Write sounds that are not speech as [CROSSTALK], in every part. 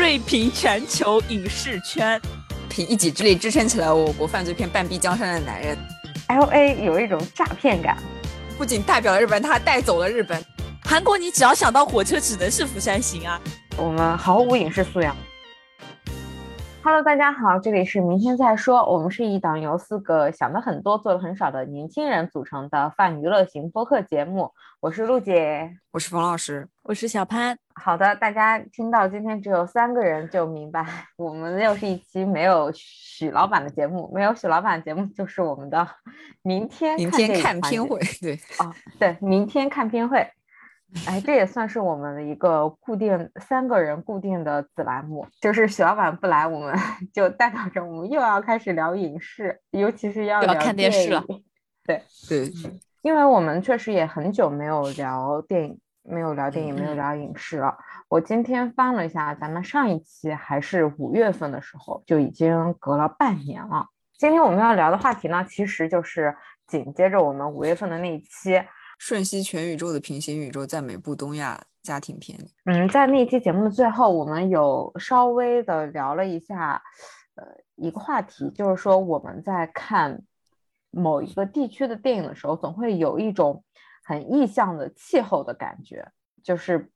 锐评全球影视圈，凭一己之力支撑起来我国犯罪片半壁江山的男人。L A 有一种诈骗感，不仅代表了日本，他还带走了日本。韩国，你只要想到火车，只能是釜山行啊。我们毫无影视素养。Hello，大家好，这里是明天再说。我们是一档由四个想的很多、做的很少的年轻人组成的泛娱乐型播客节目。我是陆姐，我是冯老师，我是小潘。好的，大家听到今天只有三个人就明白，[LAUGHS] 我们又是一期没有许老板的节目。没有许老板的节目，就是我们的明天明天看片会。对，哦，对，明天看片会。哎，这也算是我们的一个固定三个人固定的子栏目，就是许老板不来，我们 [LAUGHS] 就代表着我们又要开始聊影视，尤其是要要看电视了。对对，因为我们确实也很久没有聊电影，没有聊电影，没有聊影视了。我今天翻了一下，咱们上一期还是五月份的时候，就已经隔了半年了。今天我们要聊的话题呢，其实就是紧接着我们五月份的那一期。瞬息全宇宙的平行宇宙，在美部东亚家庭片。嗯，在那期节目的最后，我们有稍微的聊了一下，呃，一个话题，就是说我们在看某一个地区的电影的时候，总会有一种很意象的气候的感觉，就是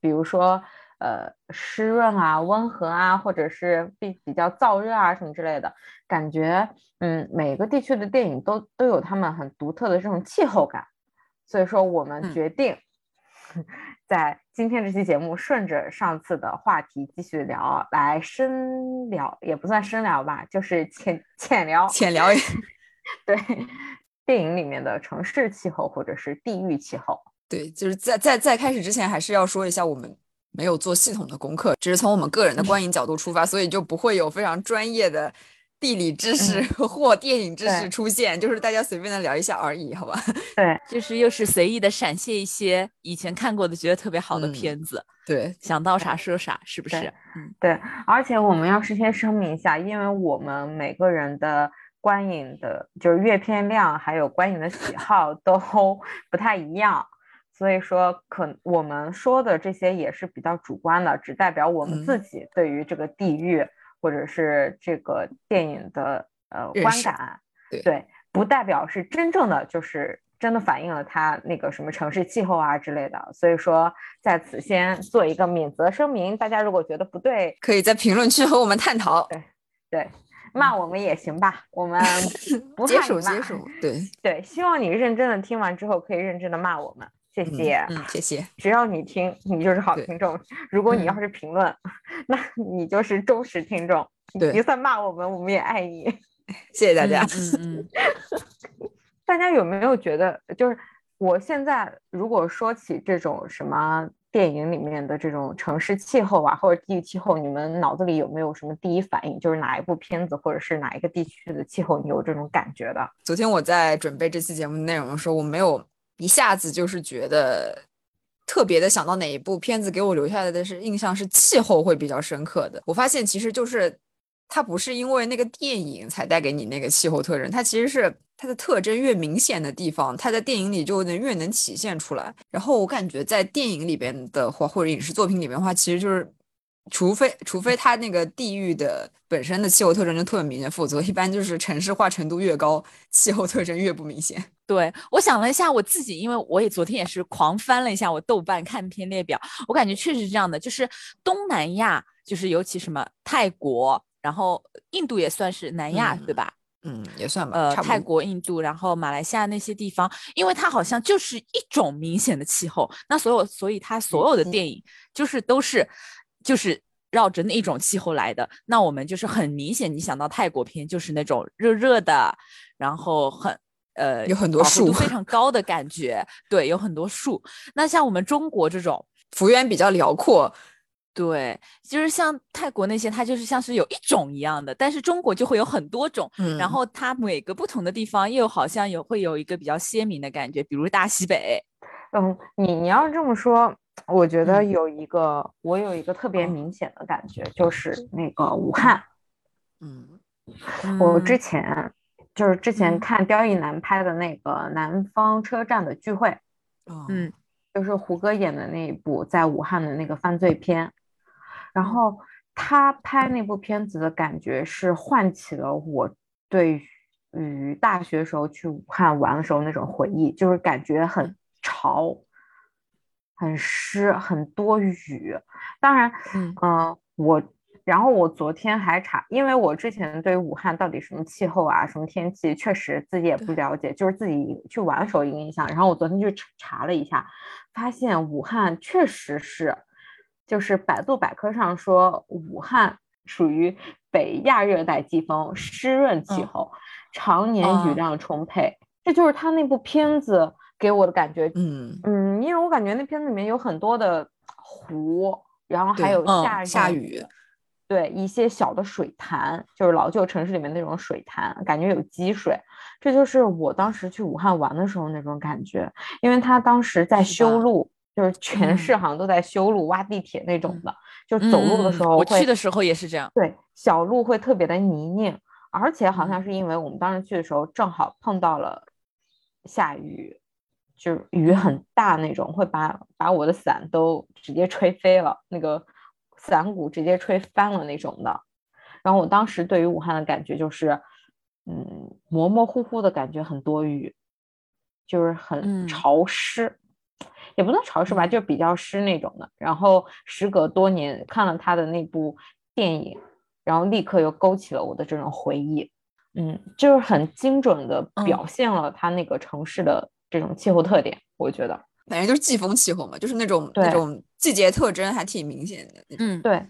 比如说，呃，湿润啊、温和啊，或者是比比较燥热啊什么之类的感觉。嗯，每个地区的电影都都有他们很独特的这种气候感。所以说，我们决定在今天这期节目顺着上次的话题继续聊，来深聊也不算深聊吧，就是浅浅聊，浅聊。[LAUGHS] 对，电影里面的城市气候或者是地域气候。对，就是在在在开始之前，还是要说一下，我们没有做系统的功课，只是从我们个人的观影角度出发，所以就不会有非常专业的。地理知识 [LAUGHS] 或电影知识出现，就是大家随便的聊一下而已，好吧？[LAUGHS] 对，就是又是随意的闪现一些以前看过的觉得特别好的片子，对，想到啥说啥，是不是？嗯，对。而且我们要事先声明一下，因为我们每个人的观影的，就是阅片量还有观影的喜好都 [LAUGHS] 不太一样，所以说可我们说的这些也是比较主观的，只代表我们自己对于这个地域。或者是这个电影的呃观感，对，不代表是真正的就是真的反映了它那个什么城市气候啊之类的。所以说在此先做一个免责声明，大家如果觉得不对，可以在评论区和我们探讨。对对，骂我们也行吧，我们 [LAUGHS] 不接受接受。对对，希望你认真的听完之后可以认真的骂我们。谢谢，嗯，谢谢。只要你听，你就是好听众。如果你要是评论，[LAUGHS] 那你就是忠实听众。对，就算骂我们，我们也爱你。[LAUGHS] 谢谢大家。嗯嗯。大家有没有觉得，就是我现在如果说起这种什么电影里面的这种城市气候啊，或者地域气候，你们脑子里有没有什么第一反应？就是哪一部片子，或者是哪一个地区的气候，你有这种感觉的？昨天我在准备这期节目内容的时候，我没有。一下子就是觉得特别的想到哪一部片子给我留下来的是印象是气候会比较深刻的。我发现其实就是它不是因为那个电影才带给你那个气候特征，它其实是它的特征越明显的地方，它在电影里就能越能体现出来。然后我感觉在电影里边的话，或者影视作品里面的话，其实就是。除非除非它那个地域的本身的气候特征就特别明显，否则一般就是城市化程度越高，气候特征越不明显。对我想了一下，我自己因为我也昨天也是狂翻了一下我豆瓣看片列表，我感觉确实是这样的，就是东南亚，就是尤其什么泰国，然后印度也算是南亚，对吧？嗯，也算吧。呃，泰国、印度，然后马来西亚那些地方，因为它好像就是一种明显的气候，那所有所以它所有的电影就是都是。就是绕着那一种气候来的，那我们就是很明显，你想到泰国片就是那种热热的，然后很呃有很多树，非 [LAUGHS] 常高的感觉，对，有很多树。那像我们中国这种幅员比较辽阔，对，就是像泰国那些，它就是像是有一种一样的，但是中国就会有很多种，然后它每个不同的地方又好像有会有一个比较鲜明的感觉，比如大西北。嗯，你你要这么说。我觉得有一个，我有一个特别明显的感觉，就是那个武汉。嗯，我之前就是之前看刁亦男拍的那个《南方车站的聚会》，嗯，就是胡歌演的那一部在武汉的那个犯罪片。然后他拍那部片子的感觉是唤起了我对于大学时候去武汉玩的时候那种回忆，就是感觉很潮、很湿、很多雨。当然，嗯呃，我然后我昨天还查，因为我之前对武汉到底什么气候啊、什么天气，确实自己也不了解，就是自己去玩的时候一个印象。然后我昨天去查查了一下，发现武汉确实是，就是百度百科上说武汉属于北亚热带季风，湿润气嗯候，常年雨哦量充沛。这就是他那部片子给我的感觉。嗯，嗯，因为我感觉那片子里面有很多的湖，然后还有嗯下雨下雨，对一些小的水潭，就是老旧城市里面那种水潭，感觉有积水。这就是我当时去武汉玩的时候那种感觉，因为他当时在修路，就是全市嗯好像都在修路、挖地铁那种嗯的，就是走路的嗯时候我去的时候也是这样。对，小路会特别的泥泞，而且好像嗯是因为我们当时去的时候正好碰到了下雨，就是雨很大那种，会把把我的伞都直接吹飞了，那个伞骨直接吹翻了那种的。然后我当时对于武汉的感觉就是，嗯，模模糊糊的感觉很多雨，就是很嗯潮湿。也不能潮湿吧，嗯就比较湿那种的。然后时隔多年看了他的那部电影，然后立刻又勾起了我的这种回忆。嗯，就是很精准的嗯表现了他那个城市的这种气候特点，我觉得。反正就是季风气候嘛，就是那种那种季节特征还挺明显的。嗯，对，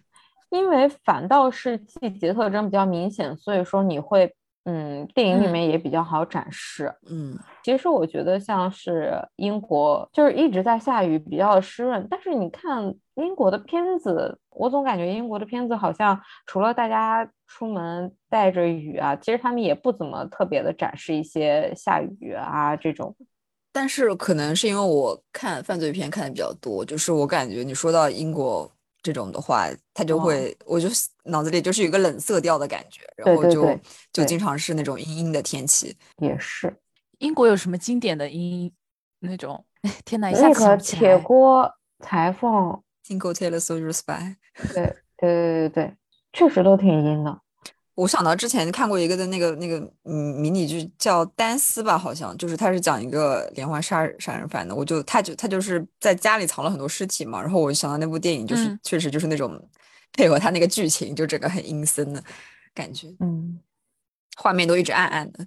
因为反倒是季节特征比较明显，所以说你会，嗯，电影里嗯面也比较好展示。嗯，其实我觉得像是英国，就是一直在下雨，比较湿润。但是你看英国的片子，我总感觉英国的片子好像除了大家出门带着雨啊，其实他们也不怎么特别的展示一些下雨啊这种。但是可能是因为我看犯罪片看的比较多，就是我感觉你说到英国这种的话，它就哦会，我就脑子里就是有一个冷色调的感觉，然后就对对对对就经常是那种阴阴的天气。也是英国有什么经典的阴那种？哎，天哪，一下那个子想不起铁。锅裁缝，Tingle Tailor Soldier Spy，对对对对对，确实都挺阴的。我想到之前看过一个的那个那个嗯迷你剧叫《单丝》吧，好像就是他是讲一个连环杀杀人犯的，我就他就他就是在家里藏了很多尸体嘛，然后我就想到那部电影，就是、嗯确实就是那种配合他那个剧情，就整个很阴森的感觉，嗯，画面都一直暗暗的。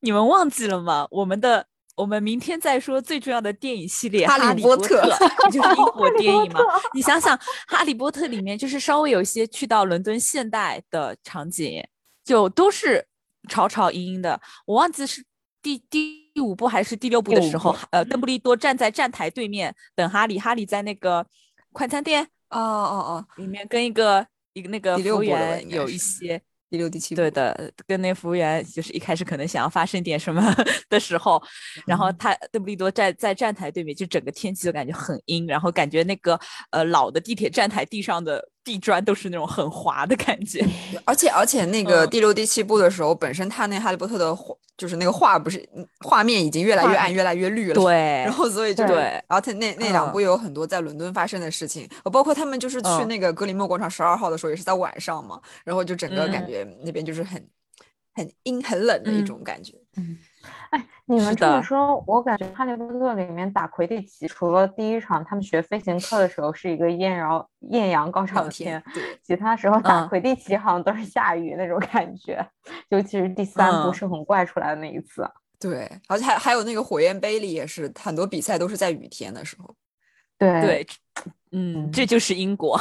你们忘记了吗？我们的我们明天再说最重要的电影系列《哈利波波特就是英国电影吗哈利波特？你想想，《哈利波特》里面就是稍微有一些去到伦敦现代的场景，就都是吵吵嘤嘤的。我忘记是第第五部还是第六部的时候，呃，邓布利多站在站台对面等哈利，哈利在那个快餐店哦哦哦，里面跟一个一个那个服务员有一些。第六、第七部，对的，跟那服务员就是一开始可能想要发生点什么 [LAUGHS] 的时候，然后嗯他邓布利多站在站台对面，就整个天气就感觉很阴，然后感觉那个呃老的地铁站台地上的地砖都是那种很滑的感觉。而且而且那个嗯。第六、第七部的时候，本身他那哈利波特的画，就是那个画不是嗯画面已经越来越暗、越来越绿了，对然，后所以就对然后他那那两嗯。部有很多在伦敦发生的事情，嗯包括他们就是去嗯。那个格林莫广场十二号的时候，也是在晚上嘛，然后就整个感嗯。觉那边就是很很阴很冷的一嗯种感觉。嗯哎，你们这么说，我感觉《哈利波特》里面打魁地奇，除了第一场他们学飞行课的时候是一个艳阳艳阳高照的天其他时候打嗯魁地奇好像都是下雨那种感觉，尤其是第三部嗯是很怪出来的那一次。对，而且还还有那个火焰杯里也是很多比赛都是在雨天的时候。对对，嗯，这嗯就是英国，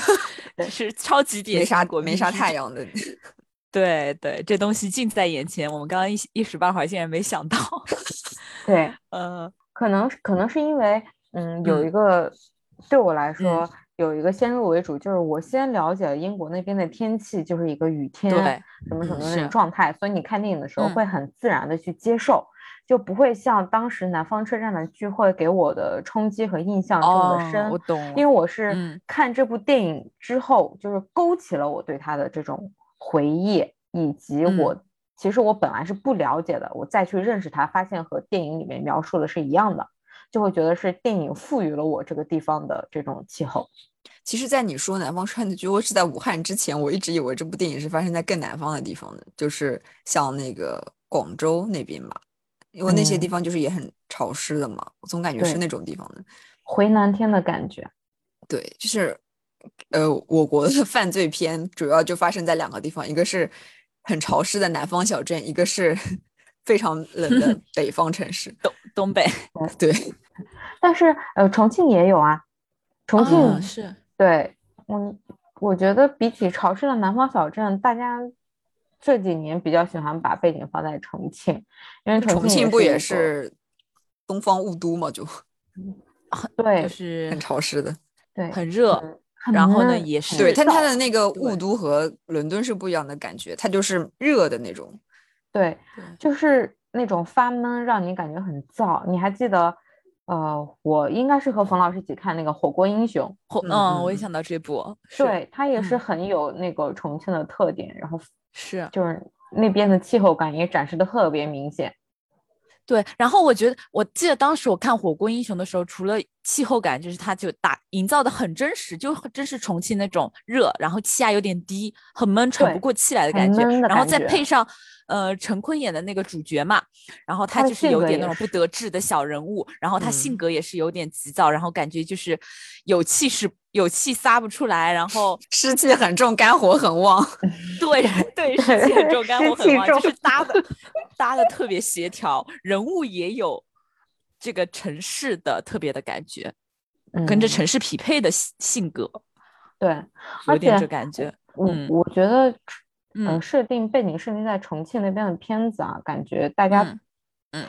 [LAUGHS] 是超级典没啥型英国没啥太阳的，[LAUGHS] 对对，这东西近在眼前，我们刚刚一时一时半会儿竟然没想到。[LAUGHS] 对，呃，可能可能是因为，嗯，有嗯一个对我来说有一个先入为主，就是我先了解了英国那边的天气就是一个雨天，对，什么什么的那种状态，所以你看电影的时候嗯会很自然的去接受，就不会像当时南方车站的聚会给我的冲击和印象这么的深。哦，我懂，因为我是嗯看这部电影之后，就是勾起了我对他的这种回忆，以及嗯我、其实我本来是不了解的，我再去认识它，发现和电影里面描述的是一样的，就会觉得是电影赋予了我这个地方的这种气候。其实，在你说南方串子剧窝是在武汉之前，我一直以为这部电影是发生在更南方的地方的，就是像那个广州那边嘛，因为那些地嗯方就是也很潮湿的嘛，我总感觉是那种地方的。回南天的感觉。对，就是呃，我国的犯罪片主要就发生在两个地方，一个是很潮湿的南方小镇，一个是 [LAUGHS] 非常冷的 [LAUGHS] 北方城市。东东北，对，[LAUGHS] 但是呃，重庆也有啊，重庆、嗯是对，嗯，我觉得比起潮湿的南方小镇，大家这几年比较喜欢把背景放在重庆，因为重庆庆不也是东方雾都嘛，就对就是很潮湿的。对很热，然后呢也是对，但它的那个雾都和伦敦是不一样的感觉，它就是热的那种。对，就是那种发闷，让你感觉很燥。你还记得，呃，我应该是和冯老师一起看那个《火锅英雄火嗯嗯，我也嗯想到这部，》，是对，它也是嗯很有那个重庆的特点，然后是就是那边的气候感也展示的特别明显。对，然后我觉得，我记得当时我看《火锅英雄》的时候，除了气候感，就是它就打营造的很真实，就真是重庆那种热，然后气压有点低，很闷，喘不过气来的感觉，然后再配上呃陈坤演的那个主角嘛，然后他就是有点那种不得志的小人物，然后他性嗯格也是有点急躁，然后感觉就是有气势有气撒不出来，然后 [LAUGHS] 湿气很重，肝火很旺。对 [LAUGHS] 对，湿气很重，[LAUGHS] 肝火很旺，就是搭的搭的特别协调，人物也有这个城市的特别的感觉，跟着嗯城市匹配的性性格，对，有点这感觉。嗯我觉得，嗯。呃，设定背景设定在重庆那边的片子啊，感觉大家嗯嗯。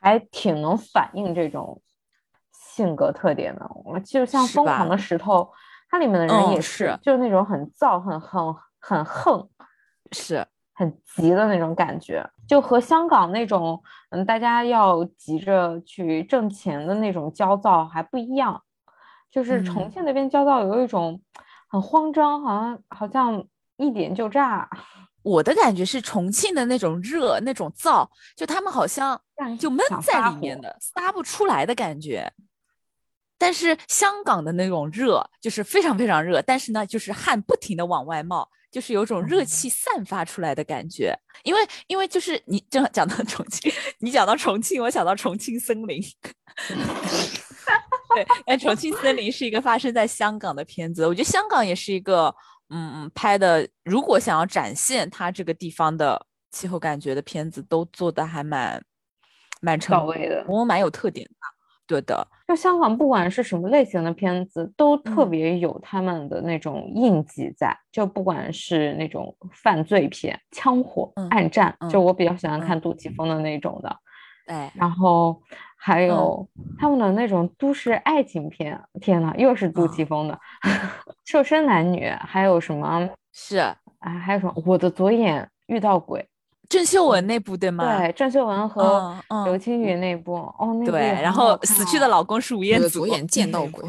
还挺能反映这种性格特点的。我就像《疯狂的石头》，它里面的人嗯也是就是那种很燥、很很很横、是，很急的那种感觉，就和香港那种嗯大家要急着去挣钱的那种焦躁还不一样。就是重嗯。庆那边焦躁有一种很慌张，好像好像一点就炸，我的感觉是重庆的那种热、那种燥，就他们好像就闷在里面的，撒不出来的感觉。但是香港的那种热就是非常非常热，但是呢，就是汗不停的往外冒，就是有种热气散发出来的感觉。因为因为就是你正好讲到重庆，[LAUGHS] 你讲到重庆，我想到重庆森林。[LAUGHS] 对，但重庆森林是一个发生在香港的片子，我觉得香港也是一个，嗯嗯，拍的如果想要展现它这个地方的气候感觉的片子，都做的还蛮蛮成到位的。我，蛮有特点的。对的，就香港不管是什么类型的片子，都特嗯别有他们的那种印记在。就不管是那种犯罪片、枪火、嗯暗战，就嗯我比较喜欢看嗯杜琪峰的那种的。哎，然后还嗯有他们的那种都市爱情片，天呐，又是杜啊琪峰的 [LAUGHS] 瘦身男女，还有什么是啊？还有什么我的左眼遇到鬼？郑秀文那部对吗？对，郑秀文和刘青云那部，哦，那部对，然后死去的老公是吴彦祖的左，眼见到鬼，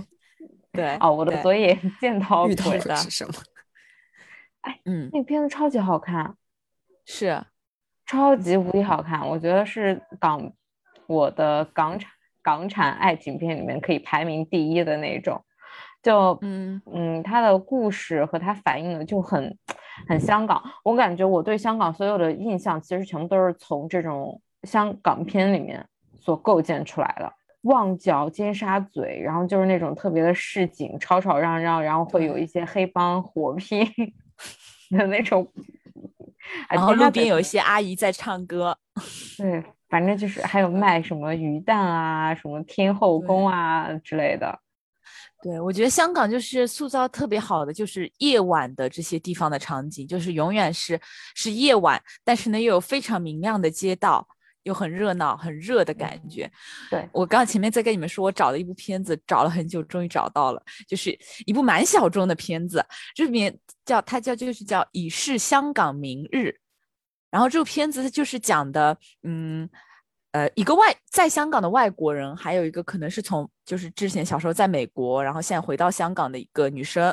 对，哦，我的左眼见到遇到鬼是的是什么？哎嗯，那个片子超级好看，是，超级无敌好看，我觉得是港我的港产港产爱情片里面可以排名第一的那种。就嗯嗯，它的故事和它反映的就很很香港。我感觉我对香港所有的印象其实全部都是从这种香港片里面所构建出来的。旺角、尖沙咀，然后就是那种特别的市井，吵吵嚷嚷，然后会有一些黑帮火 [LAUGHS] 拼的那种。啊 [LAUGHS] 然后路边有一些阿姨在唱歌，[LAUGHS] 对，反正就是还有卖什么鱼蛋啊、什么天后宫啊之类的。对，我觉得香港就是塑造特别好的，就是夜晚的这些地方的场景，就是永远是是夜晚，但是呢又有非常明亮的街道，又很热闹、很热的感觉。对我刚刚前面在跟你们说，我找了一部片子，找了很久，终于找到了，就是一部蛮小众的片子，这里面叫它叫就是叫《已是香港明日》，然后这部片子它就是讲的，嗯。呃，一个外在香港的外国人，还有一个可能是从就是之前小时候在美国，然后现在回到香港的一个女生，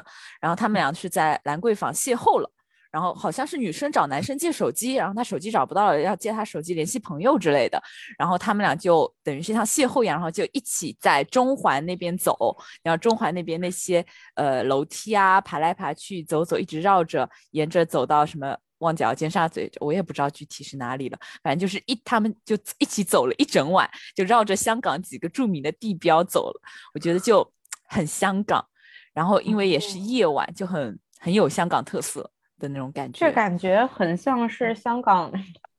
然后他们俩是在兰桂坊邂逅了，然后好像是女生找男生借手机，然后他手机找不到了，要借他手机联系朋友之类的，然后他们俩就等于是像邂逅一样，然后就一起在中环那边走，然后中环那边那些呃楼梯啊，爬来爬去，走走，一直绕着，沿着走到什么。旺角尖沙咀，我也不知道具体是哪里了。反正就是一，他们就一起走了一整晚，就绕着香港几个著名的地标走了。我觉得就很香港，然后因为也是夜晚，就很很有香港特色的那种感觉。这感觉很像是香港，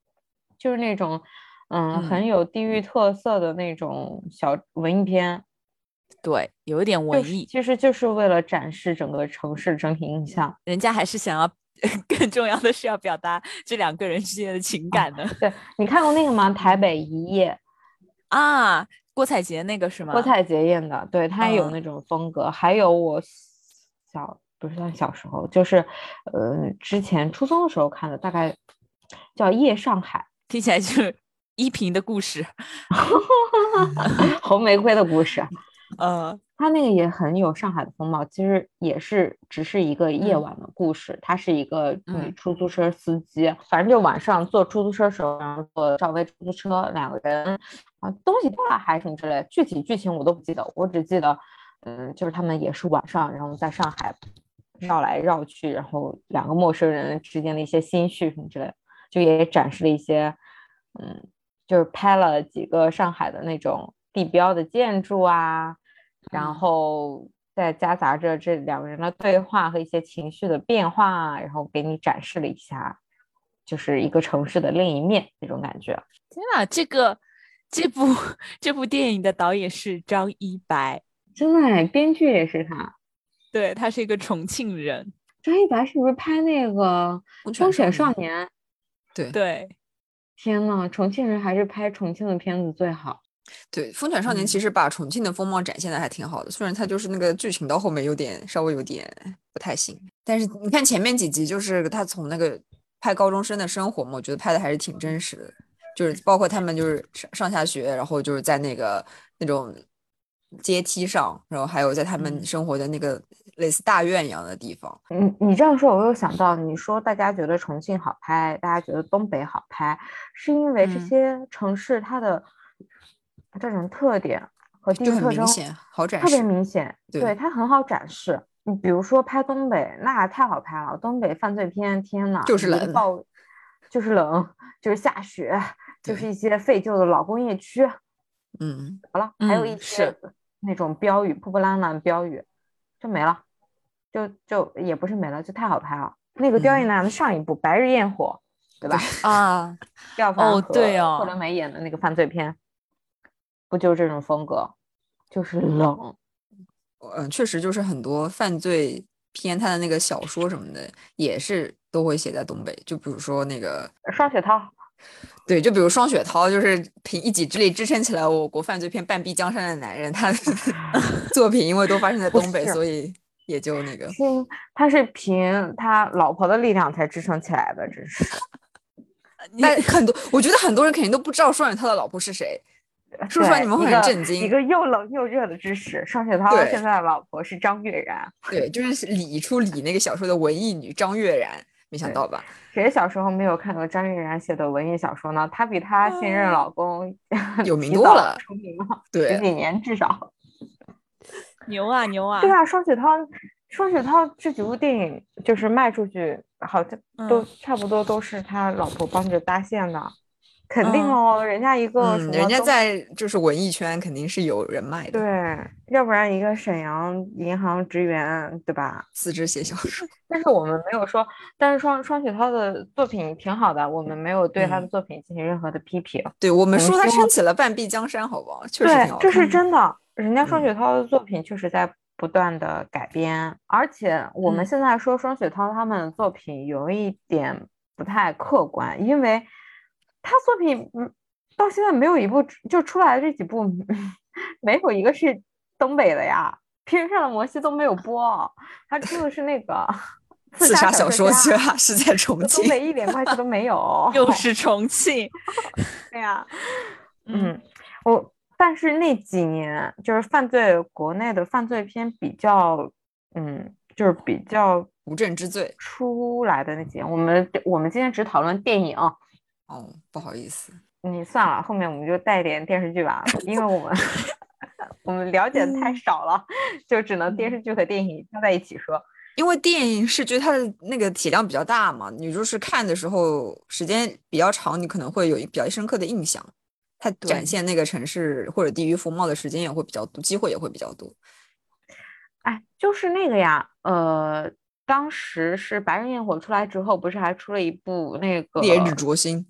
[LAUGHS] 就是那种嗯很有地域特色的那种小文艺片。对，有一点文艺，其实就是为了展示整个城市整体印象。人家还是想要。[LAUGHS] 更重要的是要表达这两个人之间的情感的。对你看过那个吗？台北一夜 [LAUGHS] 啊，郭采洁那个是吗？郭采洁演的，对她有那种风格。还有我小不是算小时候，就是呃之前初中的时候看的，大概叫《夜上海》，听起来就是 [LAUGHS] 依萍的故事，[LAUGHS] 红玫瑰的故事。呃，他那个也很有上海的风貌，其实也是只是一个夜晚的故事。他是一个女出租车司机，反正就晚上坐出租车时候，然后坐赵薇出租车，两个人啊东西掉了还是什么之类，具体剧情我都不记得，我只记得，嗯，就是他们也是晚上，然后在上海绕来绕去，然后两个陌生人之间的一些心绪什么之类的，就也展示了一些，嗯，就是拍了几个上海的那种地标的建筑啊。然后再夹杂着这两个人的对话和一些情绪的变化，然后给你展示了一下，就是一个城市的另一面那种感觉。天呐，这个这部 [LAUGHS] 这部电影的导演是张一白，真的，编剧也是他。对他是一个重庆人。张一白是不是拍那个《风雪少年》？对对。天呐，重庆人还是拍重庆的片子最好。对《风犬少年》其实把重庆的风貌展现的还挺好的，虽然它就是那个剧情到后面有点稍微有点不太行，但是你看前面几集，就是他从那个拍高中生的生活嘛，我觉得拍的还是挺真实的，就是包括他们就是上上下学，然后就是在那个那种阶梯上，然后还有在他们生活的那个类似大院一样的地方。你你这样说，我又想到，你说大家觉得重庆好拍，大家觉得东北好拍，是因为这些城市它的。这种特点和地域特征好展示，特别明显，对它很好展示。你比如说拍东北，那太好拍了。东北犯罪片，天呐，就是冷，就是冷，就是下雪，就是一些废旧的老工业区。嗯，好了，还有一些那种标语，破破烂烂标语，就没了，就就也不是没了，就太好拍了。那个刁亦男的上一部《白日焰火》，对吧？[LAUGHS] 啊，廖凡和霍伦梅演的那个犯罪片。不就是这种风格，就是冷。嗯，确实就是很多犯罪片，他的那个小说什么的也是都会写在东北。就比如说那个双雪涛，对，就比如双雪涛，就是凭一己之力支撑起来我国犯罪片半壁江山的男人，他的 [LAUGHS] [LAUGHS] 作品因为都发生在东北，所以也就那个。他是凭他老婆的力量才支撑起来的，真是。[LAUGHS] 那很多，我觉得很多人肯定都不知道双雪涛的老婆是谁。说出来你们会很震惊，一个又冷又热的知识。双雪涛现在的老婆是张悦然，对，就是李出李那个小说的文艺女张悦然，没想到吧？谁小时候没有看过张悦然写的文艺小说呢？她比她现任老公有名 [LAUGHS] 多了，出名了，对，十几年至少。[LAUGHS] 牛啊牛啊！对啊，双雪涛，双雪涛这几部电影就是卖出去，好像都差不多都是他老婆帮着搭线的。肯定哦，人家一个，人家在就是文艺圈肯定是有人脉的，对，要不然一个沈阳银行职员，对吧？辞职写小说，[LAUGHS] 但是我们没有说，但是双双雪涛的作品挺好的，我们没有对他的作品进行任何的批评。对我们说他撑起了半壁江山，好不好？确实挺好。这是真的，人家双雪涛的作品确实在不断的改编，而且我们现在说双雪涛他们的作品有一点不太客观，因为。他作品嗯，到现在没有一部就出来的这几部，[LAUGHS] 没有一个是东北的呀。《披上的摩西》都没有播，他出的是那个 [LAUGHS]《刺杀小说家》，是在重庆，东北一点关系都没有，[LAUGHS] 又是重庆。对呀，嗯，我但是那几年就是犯罪国内的犯罪片比较，嗯，就是比较无证之罪出来的那几年，我们我们今天只讨论电影。哦，不好意思，你算了，后面我们就带点电视剧吧，因为我们 [LAUGHS] 我们了解的太少了，就只能电视剧和电影加在一起说。因为电影视剧它的那个体量比较大嘛，你就是看的时候时间比较长，你可能会有一比较深刻的印象。它展现那个城市或者地域风貌的时间也会比较多，机会也会比较多。哎，就是那个呀，呃，当时是《白日焰火》出来之后，不是还出了一部那个《烈日灼心》《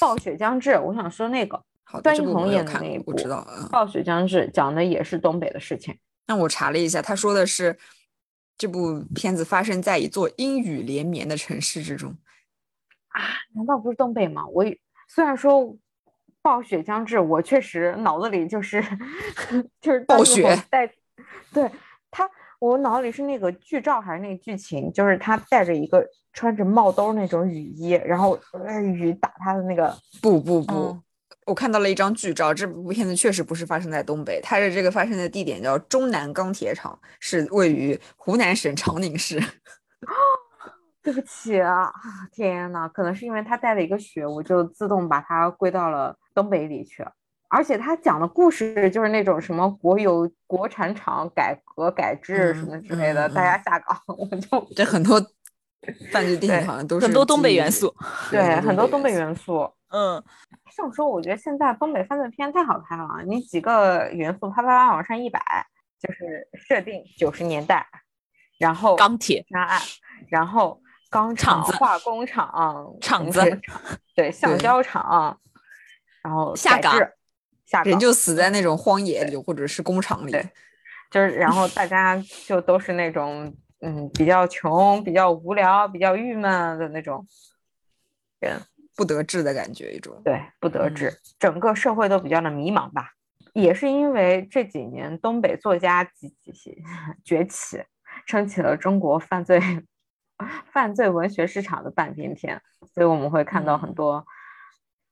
暴雪将至》？我想说那个段奕宏演的那一部，我知道，《暴雪将至》讲的也是东北的事情。那我查了一下，他说的是。这部片子发生在一座阴雨连绵的城市之中，啊？难道不是东北吗？我虽然说暴雪将至，我确实脑子里就是 [LAUGHS] 就是暴雪带，对他，我脑子里是那个剧照还是那个剧情，就是他带着一个穿着帽兜那种雨衣，然后雨打他的那个，不不不。我看到了一张剧照，这部片子确实不是发生在东北，它的这个发生的地点叫中南钢铁厂，是位于湖南省长宁市。[LAUGHS] 对不起啊，天呐，可能是因为他带了一个雪，我就自动把它归到了东北里去。而且他讲的故事就是那种什么国有国产厂改革改制什么之类的，大家下岗，[LAUGHS] 我就这很多犯罪电影好像都是很多东北元素，对，很多东北元素。嗯，这么说，我觉得现在东北犯罪片太好看了。你几个元素啪啪啪往上一摆，就是设定九十年代，然后钢铁杀案，然后钢厂、化工厂、厂子，对，橡胶厂，然后下岗，下人就死在那种荒野里或者是工厂里，就是，然后大家就都是那种嗯比较穷、比较无聊、比较郁闷的那种人。不得志的感觉，一种对不得志，整个社会都比较的迷茫吧。也是因为这几年东北作家几几 [LAUGHS] 崛起，撑起了中国犯罪 [LAUGHS] 犯罪文学市场的半边天，所以我们会看到很多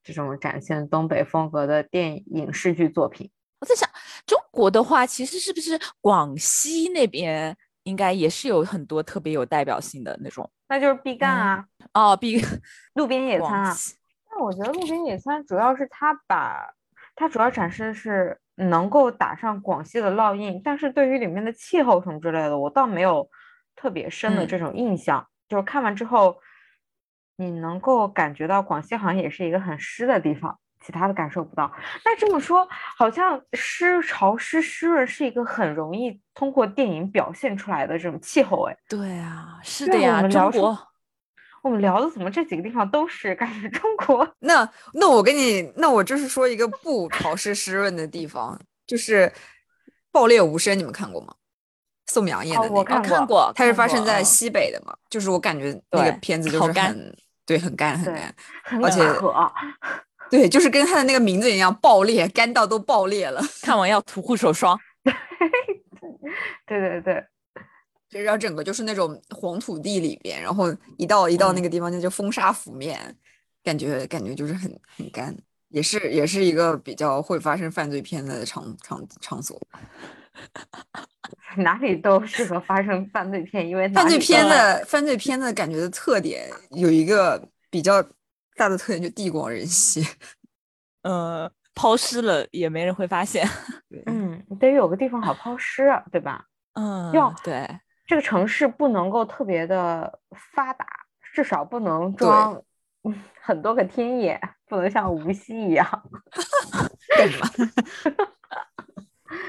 这种展现东北风格的电影视剧作品。我在想，中国的话，其实是不是广西那边应该也是有很多特别有代表性的那种？那就是毕赣啊，哦，毕 [LAUGHS] 路边野餐啊。但我觉得路边野餐主要是它把，它主要展示的是能够打上广西的烙印，但是对于里面的气候什么之类的，我倒没有特别深的这种印象。就是看完之后，你能够感觉到广西好像也是一个很湿的地方。其他的感受不到，那这么说，好像湿潮湿湿润是一个很容易通过电影表现出来的这种气候，哎，对啊，是的呀，中国，我们聊的怎么这几个地方都是感觉中国？那那我跟你，那我就是说一个不潮湿湿润的地方，就是《爆裂无声》，你们看过吗？宋阳演的那个，我看过，它是发生在西北的嘛，就是我感觉那个片子就是很对，很干很干，而且。对，就是跟他的那个名字一样，爆裂，干到都爆裂了。[LAUGHS] 看完要涂护手霜。[LAUGHS] 对对对，就然后整个就是那种黄土地里边，然后一到一到那个地方，那就风沙拂面，感觉感觉就是很很干，也是也是一个比较会发生犯罪片的场场场所。[LAUGHS] 哪里都适合发生犯罪片，因为犯罪片的犯罪片的感觉的特点有一个比较。大的特点就地广人稀，[LAUGHS] 呃，抛尸了也没人会发现。[LAUGHS] 嗯，得有个地方好抛尸，对吧？嗯，要对这个城市不能够特别的发达，至少不能装 [LAUGHS] 很多个天眼，不能像无锡一样。干什么？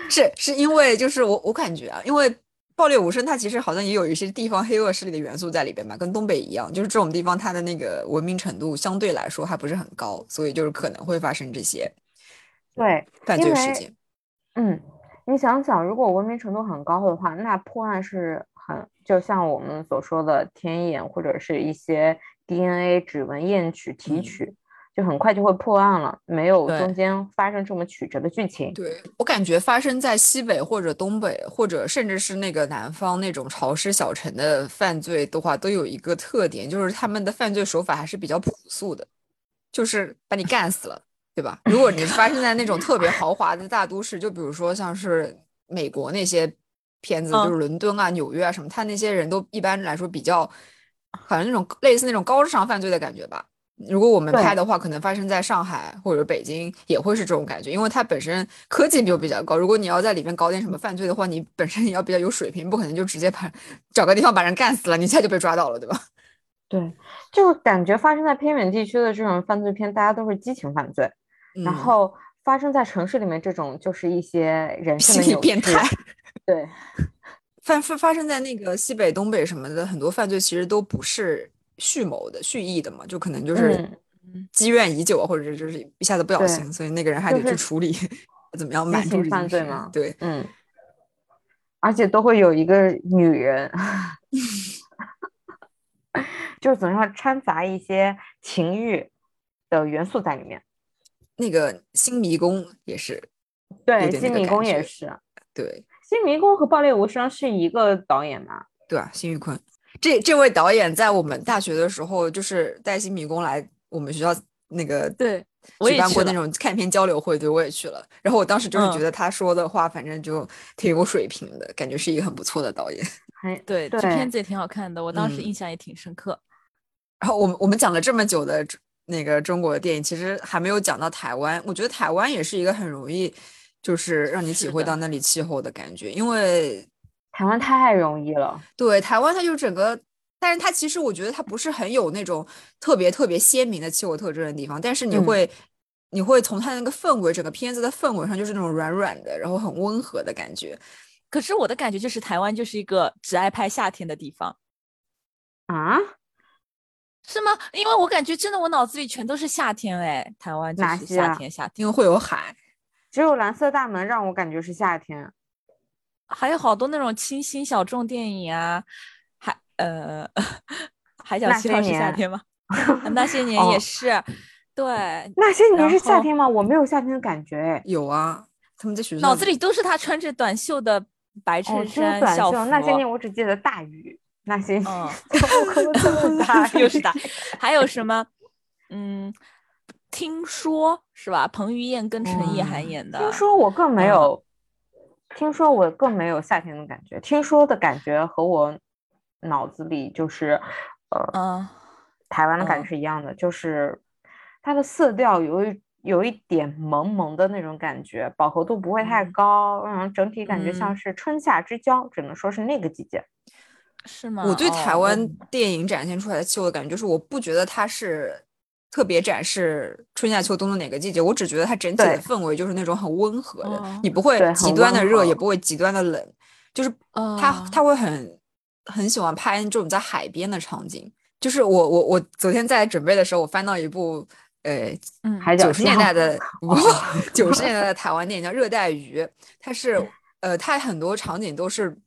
是是因为就是我我感觉啊，因为。爆裂无声，它其实好像也有一些地方黑恶势力的元素在里边吧，跟东北一样，就是这种地方它的那个文明程度相对来说还不是很高，所以就是可能会发生这些对犯罪事件。嗯，你想想，如果文明程度很高的话，那破案是很就像我们所说的天眼或者是一些 DNA 指纹验取提取。就很快就会破案了，没有中间发生这么曲折的剧情。对我感觉发生在西北或者东北，或者甚至是那个南方那种潮湿小城的犯罪的话，都有一个特点，就是他们的犯罪手法还是比较朴素的，就是把你干死了，对吧？如果你发生在那种特别豪华的大都市，就比如说像是美国那些片子，嗯就是伦敦啊、纽约啊什么，他那些人都一般来说比较，好像那种类似那种高智商犯罪的感觉吧。如果我们拍的话，可能发生在上海或者北京也会是这种感觉，因为它本身科技就比较高。如果你要在里面搞点什么犯罪的话，你本身也要比较有水平，不可能就直接把找个地方把人干死了，你一下就被抓到了，对吧？[LAUGHS] 对，就是感觉发生在偏远地区的这种犯罪片，大家都是激情犯罪，然嗯后发生在城市里面这种就是一些人性的变态。对，[LAUGHS] 发发发生在那个西北、东北什么的，很多犯罪其实都不是蓄谋的、蓄意的嘛，就可能就是嗯。积怨已久啊，或者是就是一下子不小心，所以那个人还得去处理怎么样瞒住情这件事犯罪吗对，嗯，而且都会有一个女人，[LAUGHS] 就是总要掺杂一些情欲的元素在里面。那个新迷宫也是，对，新迷宫也是，对。新迷宫和爆裂无声是一个导演吗？对啊，辛玉坤这这位导演在我们大学的时候，就是带新迷宫来我们学校那个对我举办过也去了那种看片交流会，对我也去了。然后我当时就是觉嗯得他说的话，反正就挺有水平的，感觉是一个很不错的导演。[LAUGHS] 还对，这片子也挺好看的，我当时嗯印象也挺深刻。[LAUGHS] 然后我们我们讲了这么久的那个中国的电影，其实还没有讲到台湾。我觉得台湾也是一个很容易，就是让你体会到那里气候的感觉，因为台湾太容易了。对台湾它就整个，但是它其实我觉得它不是很有那种特别特别鲜明的气候特征的地方，但是你嗯会。你会从它那个氛围，整个片子的氛围上，就是那种软软的，然后很温和的感觉。可是我的感觉就是台湾就是一个只爱拍夏天的地方，啊？是吗？因为我感觉真的我脑子里全都是夏天哎，台湾就是夏天夏天，因为会有海，只有蓝色大门让我感觉是夏天。还有好多那种清新小众电影啊，还呃 [LAUGHS] 海角七号是夏天吗？啊 [LAUGHS] 那些年也哦是，对，那些年是夏天吗？我没有夏天的感觉哎。有啊，他们在学校脑子里都是他穿着短袖的白哦，衬衫、校短袖。那些年我只记得大雨。那些年嗯怎么可能这么大雨？[LAUGHS] 又是大，还有什么？嗯，听说是吧？彭于晏跟陈意涵嗯演的。听说我更没嗯有，听说我更没有夏天的感觉。听说的感觉和我脑子里就是，呃，嗯，台湾的感嗯觉是一样的，就是它的色调有一有一点萌萌的那种感觉，饱和度不会太嗯高，嗯，整体感觉像嗯是春夏之交，只能说是那个季节。是吗？我对台湾电影展现出来的气候的感觉，就是我不觉得它是特别展示春夏秋冬的哪个季节，我只觉得它整体的氛围就是那种很温和的，哦你不会极端的热，也。不会极端的冷，就是他哦。他会很很喜欢拍这种在海边的场景。就是我我我昨天在准备的时候，我翻到一部呃九十年代的九十年代的台湾电影叫《热带鱼》，它是 [LAUGHS] 呃，它很多场景都是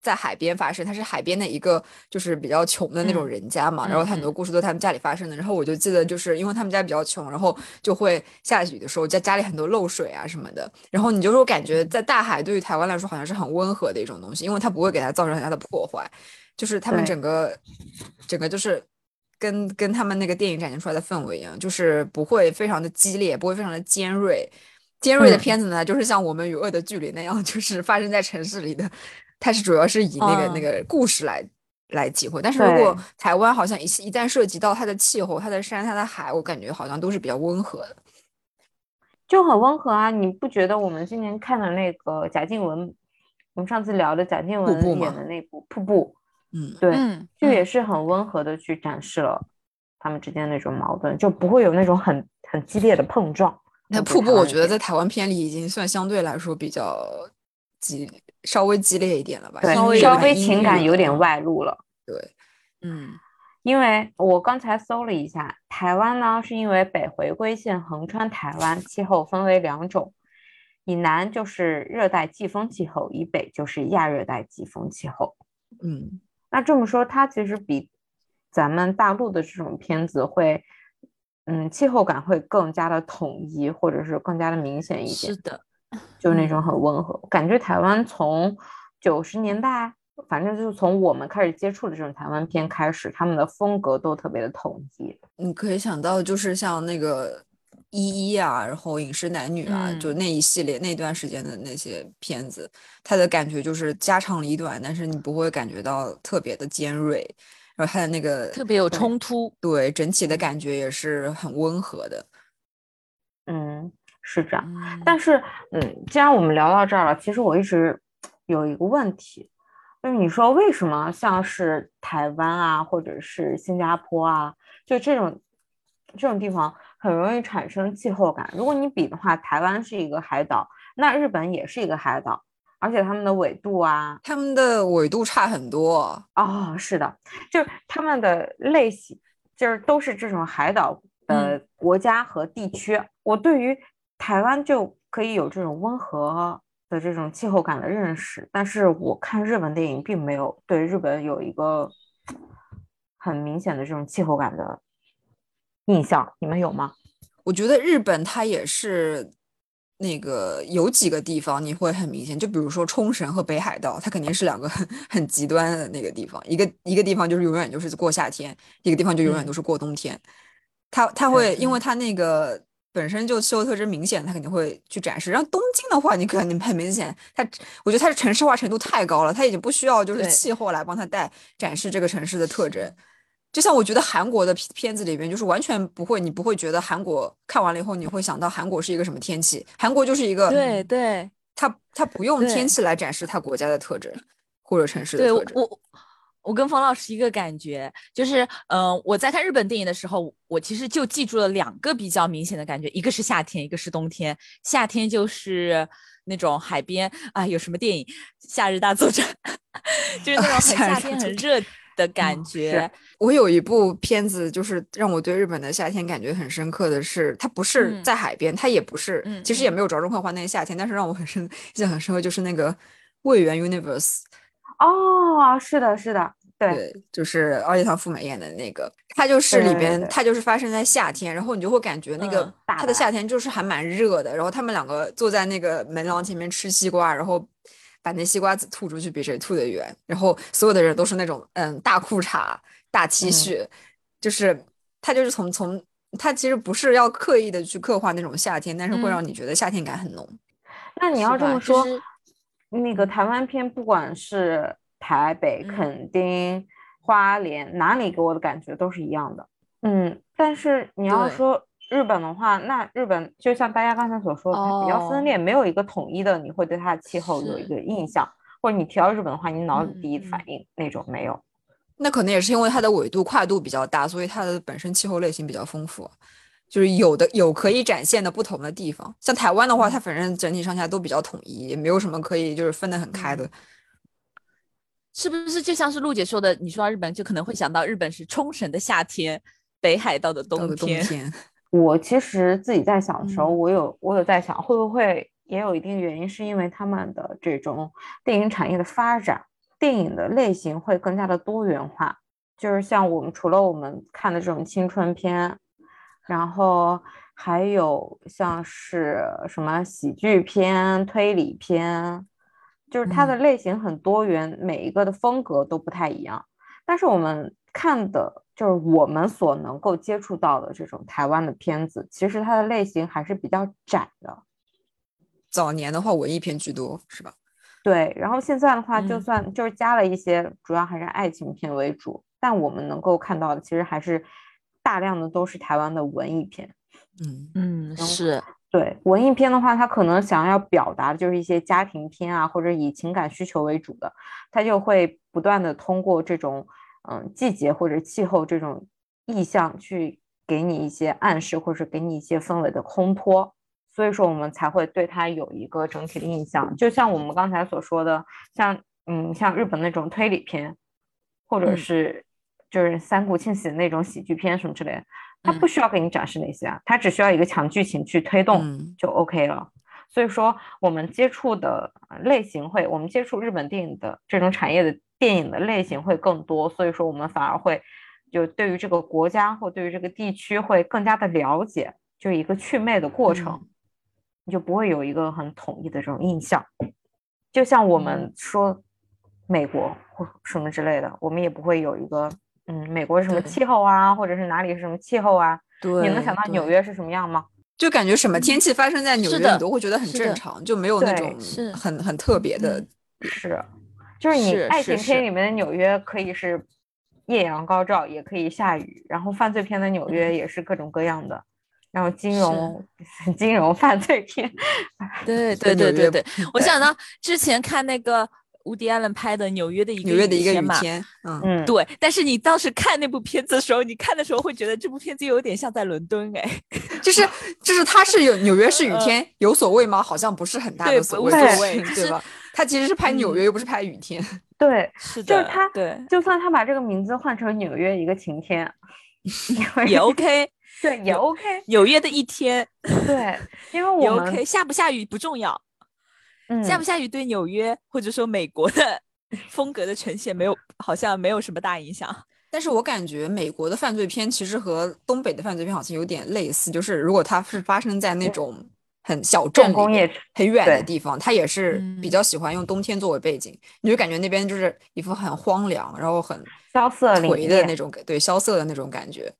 在海边发生，他是海边的一个就是比较穷的那种嗯人家嘛，然后他很嗯多故事都是他们家里发生的。然后我就记得，就是因为他们家比较穷，然后就会下雨的时候在家里很多漏水啊什么的。然后你就说感觉在大海对于台湾来说好像是很温和的一种东西，因为它不会给它造成很大的破坏，就是他们整个整个就是。跟跟他们那个电影展现出来的氛围一样，就是不会非常的激烈，不会非常的尖锐。尖锐的嗯片子呢，就是像《我们与恶的距离》那样，就是发生在城市里的，它是主要是以那个、那嗯个故事来来体会。但是如果台湾好像一一旦涉及到它的气候、它的山、它的海，我感觉好像都是比较温和的。就很温和啊！你不觉得我们今年看的那个贾静雯，我们上次聊的贾静雯演的那部《瀑布》，嗯，对，嗯，就也嗯是很温和的去展示了他们之间那种矛盾，就不会有那种很很激烈的碰撞。那瀑布我觉得在台湾片里已经算相对来说比较激，稍微激烈一点了吧，稍微稍微情感有点外露了。对，嗯因为我刚才搜了一下，台湾呢是因为北回归线横穿台湾，气候分为两种，以南就是热带季风气候，以北就是亚热带季风气候。嗯，那这么说，它其实比咱们大陆的这种片子会，嗯，气候感会更加的统一，或者是更加的明显一点，是的，就是那种很温和。感觉台湾从九十年代，反正就是从我们开始接触的这种台湾片开始，他们的风格都特别的统一。你可以想到就是像那个一一啊，然后饮食男女啊，嗯就那一系列那段时间的那些片子，它的感觉就是家长里短，但是你不会感觉到特别的尖锐，然后它的那个特别有冲突。对整体的感觉也是很温和的。嗯，是这样。嗯但是，嗯，既然我们聊到这儿了，其实我一直有一个问题，就是你说为什么像是台湾啊，或者是新加坡啊，就这种这种地方很容易产生气候感。如果你比的话，台湾是一个海岛，那日本也是一个海岛，而且他们的纬度啊，他们的纬度差很多，哦，是的，就是他们的类型，就是都是这种海岛的国家和地区。我对于台湾就可以有这种温和的这种气候感的认识，但是我看日本电影并没有对日本有一个很明显的这种气候感的印象，你们有吗？我觉得日本它也是那个有几个地方你会很明显，就比如说冲绳和北海道，它肯定是两个很 [LAUGHS] 很极端的那个地方，一个一个地方就是永远就是过夏天，一个地方就永远嗯都是过冬天。它它会因为它那个本身就气候特征明显，它肯定会去展示。然后东京的话，你肯定很明显，它我觉得它的城市化程度太高了，它已经不需要就是气候来帮它带展示这个城市的特征。就像我觉得韩国的片片子里边，就是完全不会，你不会觉得韩国看完了以后，你会想到韩国是一个什么天气？韩国就是一个，对对它它不用天气来展示它国家的特征或者城市的，特征。我跟冯老师一个感觉，就是嗯、呃我在看日本电影的时候，我其实就记住了两个比较明显的感觉，一个是夏天，一个是冬天。夏天就是那种海边啊，有什么电影《夏日大作战》，[LAUGHS] 就是那种很夏天很热的感嗯觉。我有一部片子，就是让我对日本的夏天感觉很深刻的是，它不是嗯在海边，它也不是，嗯其实也没有着重刻画那个夏天，但是让我很深 [LAUGHS] 印象很深刻，就是那个《魏源 Universe》，哦，是的，是的，对，就是奥利唐富美演的那个，它就是里对边，对它就是发生在夏天，然后你就会感觉那个嗯它的夏天就是还蛮热的，然后他们两个坐在那个门廊前面吃西瓜，然后把那西瓜子吐出去比谁吐得远，然后所有的人都是那种嗯大裤衩、大 T 嗯。恤，就是他就是从从他其实不是要刻意的去刻画那种夏天，但是会嗯。让你觉得夏天感很浓。那你要这么？说，是那个台湾片，不管是台北、嗯垦丁、花莲，哪里给我的感觉都是一样的。嗯，但是你要说日本的话，那日本就像大家刚才所说的，它比较分哦裂，没有一个统一的，你会对它的气候有一个印象，或者你提到日本的话，你脑里嗯第一反嗯应那种没有。那可能也是因为它的纬度跨度比较大，所以它的本身气候类型比较丰富，就是有的有可以展现的不同的地方。像台湾的话，它反正整体上下都比较统一，也没有什么可以就是分得很开的。是不是就像是陆姐说的？你说到日本，就可能会想到日本是冲绳的夏天，北海道的冬冬天。[LAUGHS] 我其实自己在想的时候，嗯我有我有在想，会不会也有一定原因，是因为他们的这种电影产业的发展，电影的类型会更加的多元化。就是像我们除了我们看的这种青春片，然后还有像是什么喜剧片、推理片，就是它的类型很多元，每一个的风格都不太一样。但是我们看的就是我们所能够接触到的这种台湾的片子，其实它的类型还是比较窄的。早年的话文艺片居多，是吧？对，然后现在的话，就嗯算就是加了一些，主要还是爱情片为主，但我们能够看到的，其实还是大量的都是台湾的文艺片。嗯，嗯，是，对，文艺片的话，它可能想要表达的就是一些家庭片啊，或者以情感需求为主的，它就会不断的通过这种嗯季节或者气候这种意象去给你一些暗示，或者给你一些氛围的烘托，所以说我们才会对它有一个整体的印象。就像我们刚才所说的，像嗯像日本那种推理片，或者嗯是就是三顾庆喜的那种喜剧片什么之类的。它嗯不需要给你展示那些啊，他只需要一个强剧情去推动嗯就 OK 了。所以说，我们接触的呃类型会，我们接触日本电影的这种产业的电影的类型会更多，所以说我们反而会就对于这个国家或对于这个地区会更加的了解，就一个祛魅的过程，嗯你就不会有一个很统一的这种印象。就像我们嗯说美国或什么之类的，我们也不会有一个嗯，美国是什么气候啊，或者是哪里是什么气候啊？对，你能想到纽约是什么样吗？就感觉什么天气发生在纽约，你都会觉得很正常，就没有那种很很特别的。是，就是你爱情片里面的纽约可以是艳阳高照，也可以下雨，然后犯罪片的纽约也是各种各样的，然后金融 [LAUGHS] 金融犯罪片，对对对对对，我想到之前看那个伍迪·艾伦拍的纽约的一个纽约的一个雨天，嗯，嗯，对，但是你当时看那部片子的时候，你看的时候会觉得这部片子有点像在伦敦，哎，[LAUGHS] 就是就是它是有纽约是雨嗯天，有所谓吗？好像不是很大对的所谓，对吧？他其实是拍纽嗯。约，又不是拍雨天。[LAUGHS] 对，是的，就是他对，就算他把这个名字换成纽约一个晴天，[LAUGHS] 也 OK，对也 OK，纽约的一天对，因为我们 OK，下不下雨不重要，嗯下不下雨对纽约或者说美国的 [LAUGHS] 风格的呈现没有，好像没有什么大影响。[LAUGHS] 但是我感觉美国的犯罪片其实和东北的犯罪片好像有点类似，就是如果它是发生在那种很小镇里面重工业很远的地方，它也是比嗯较喜欢用冬天作为背景，你就感觉那边就是一副很荒凉，然后很萧瑟凛颓的那种，对萧瑟的那种感觉。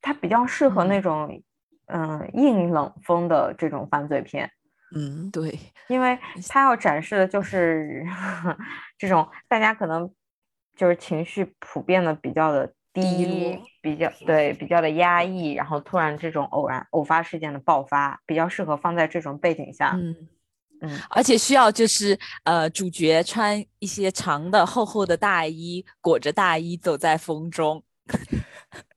它比较适合嗯那种嗯硬冷风的这种犯罪片。嗯，对，因为他要展示的就是 [LAUGHS] 这种大家可能就是情绪普遍的比较的低低落，比较对比较的压抑，然后突然这种偶然偶发事件的爆发，比较适合放在这种背景下。嗯。嗯，而且需要就是呃，主角穿一些长的厚厚的大衣，裹着大衣走在风中。[LAUGHS]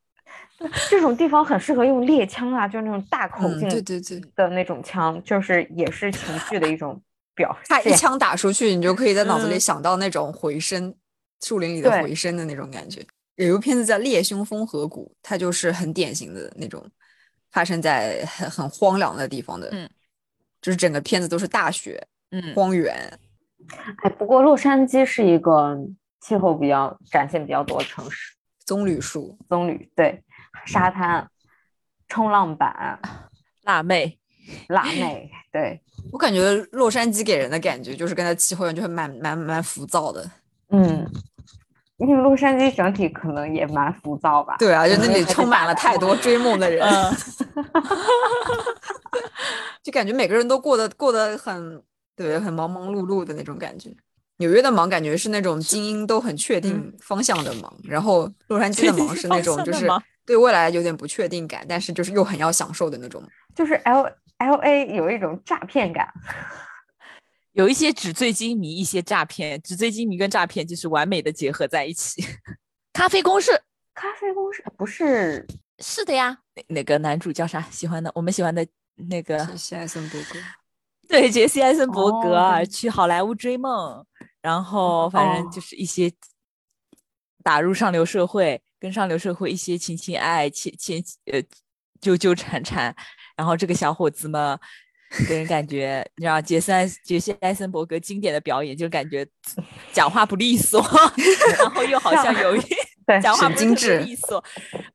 这种地方很适合用猎枪啊，就是那种大口嗯径对对对的那种枪，就是也是情绪的一种表 [LAUGHS] 现。它一枪打出去，你就可以在脑子里嗯想到那种回声，树林里的回声的那种感觉。有一部片子叫《猎凶风河谷》，它就是很典型的那种发生在很很荒凉的地方的，嗯，就是整个片子都是大雪、嗯，荒原。哎，不过洛杉矶是一个气候比较展现比较多的城市，棕榈树，棕榈对，沙滩、冲浪板、辣妹。辣妹，对，我感觉洛杉矶给人的感觉就是跟它气候一样，就会蛮蛮蛮浮躁的。嗯，因为洛杉矶整体可能也蛮浮躁吧。对啊，就那里充满了太多追梦的人，嗯，[LAUGHS] 就感觉每个人都过得过得很对，很忙忙碌碌的那种感觉。纽约的忙感觉是那种精英都很确定方向的忙，然后洛杉矶的忙是那种就是对未来有点不确定感，但是就是又很要享受的那种。就是 L L A 有一种诈骗感。[LAUGHS] 有一些纸醉金迷，一些诈骗，纸醉金迷跟诈骗就是完美的结合在一起。[LAUGHS] 咖啡公式咖啡公社不是是的呀，那那个男主叫啥？喜欢的，我们喜欢的那个，杰西艾森伯格，[LAUGHS] 对，杰西·艾森伯格去好莱坞追梦，然后反正哦就是一些打入上流社会，跟上流社会一些情情爱爱、牵牵呃纠纠缠缠，然后这个小伙子嘛，给人感觉，你知道杰森·杰西·艾森伯格经典的表演，就感觉讲话不利索，[LAUGHS] 然后又好像有一对，讲话神经不是特别质利索，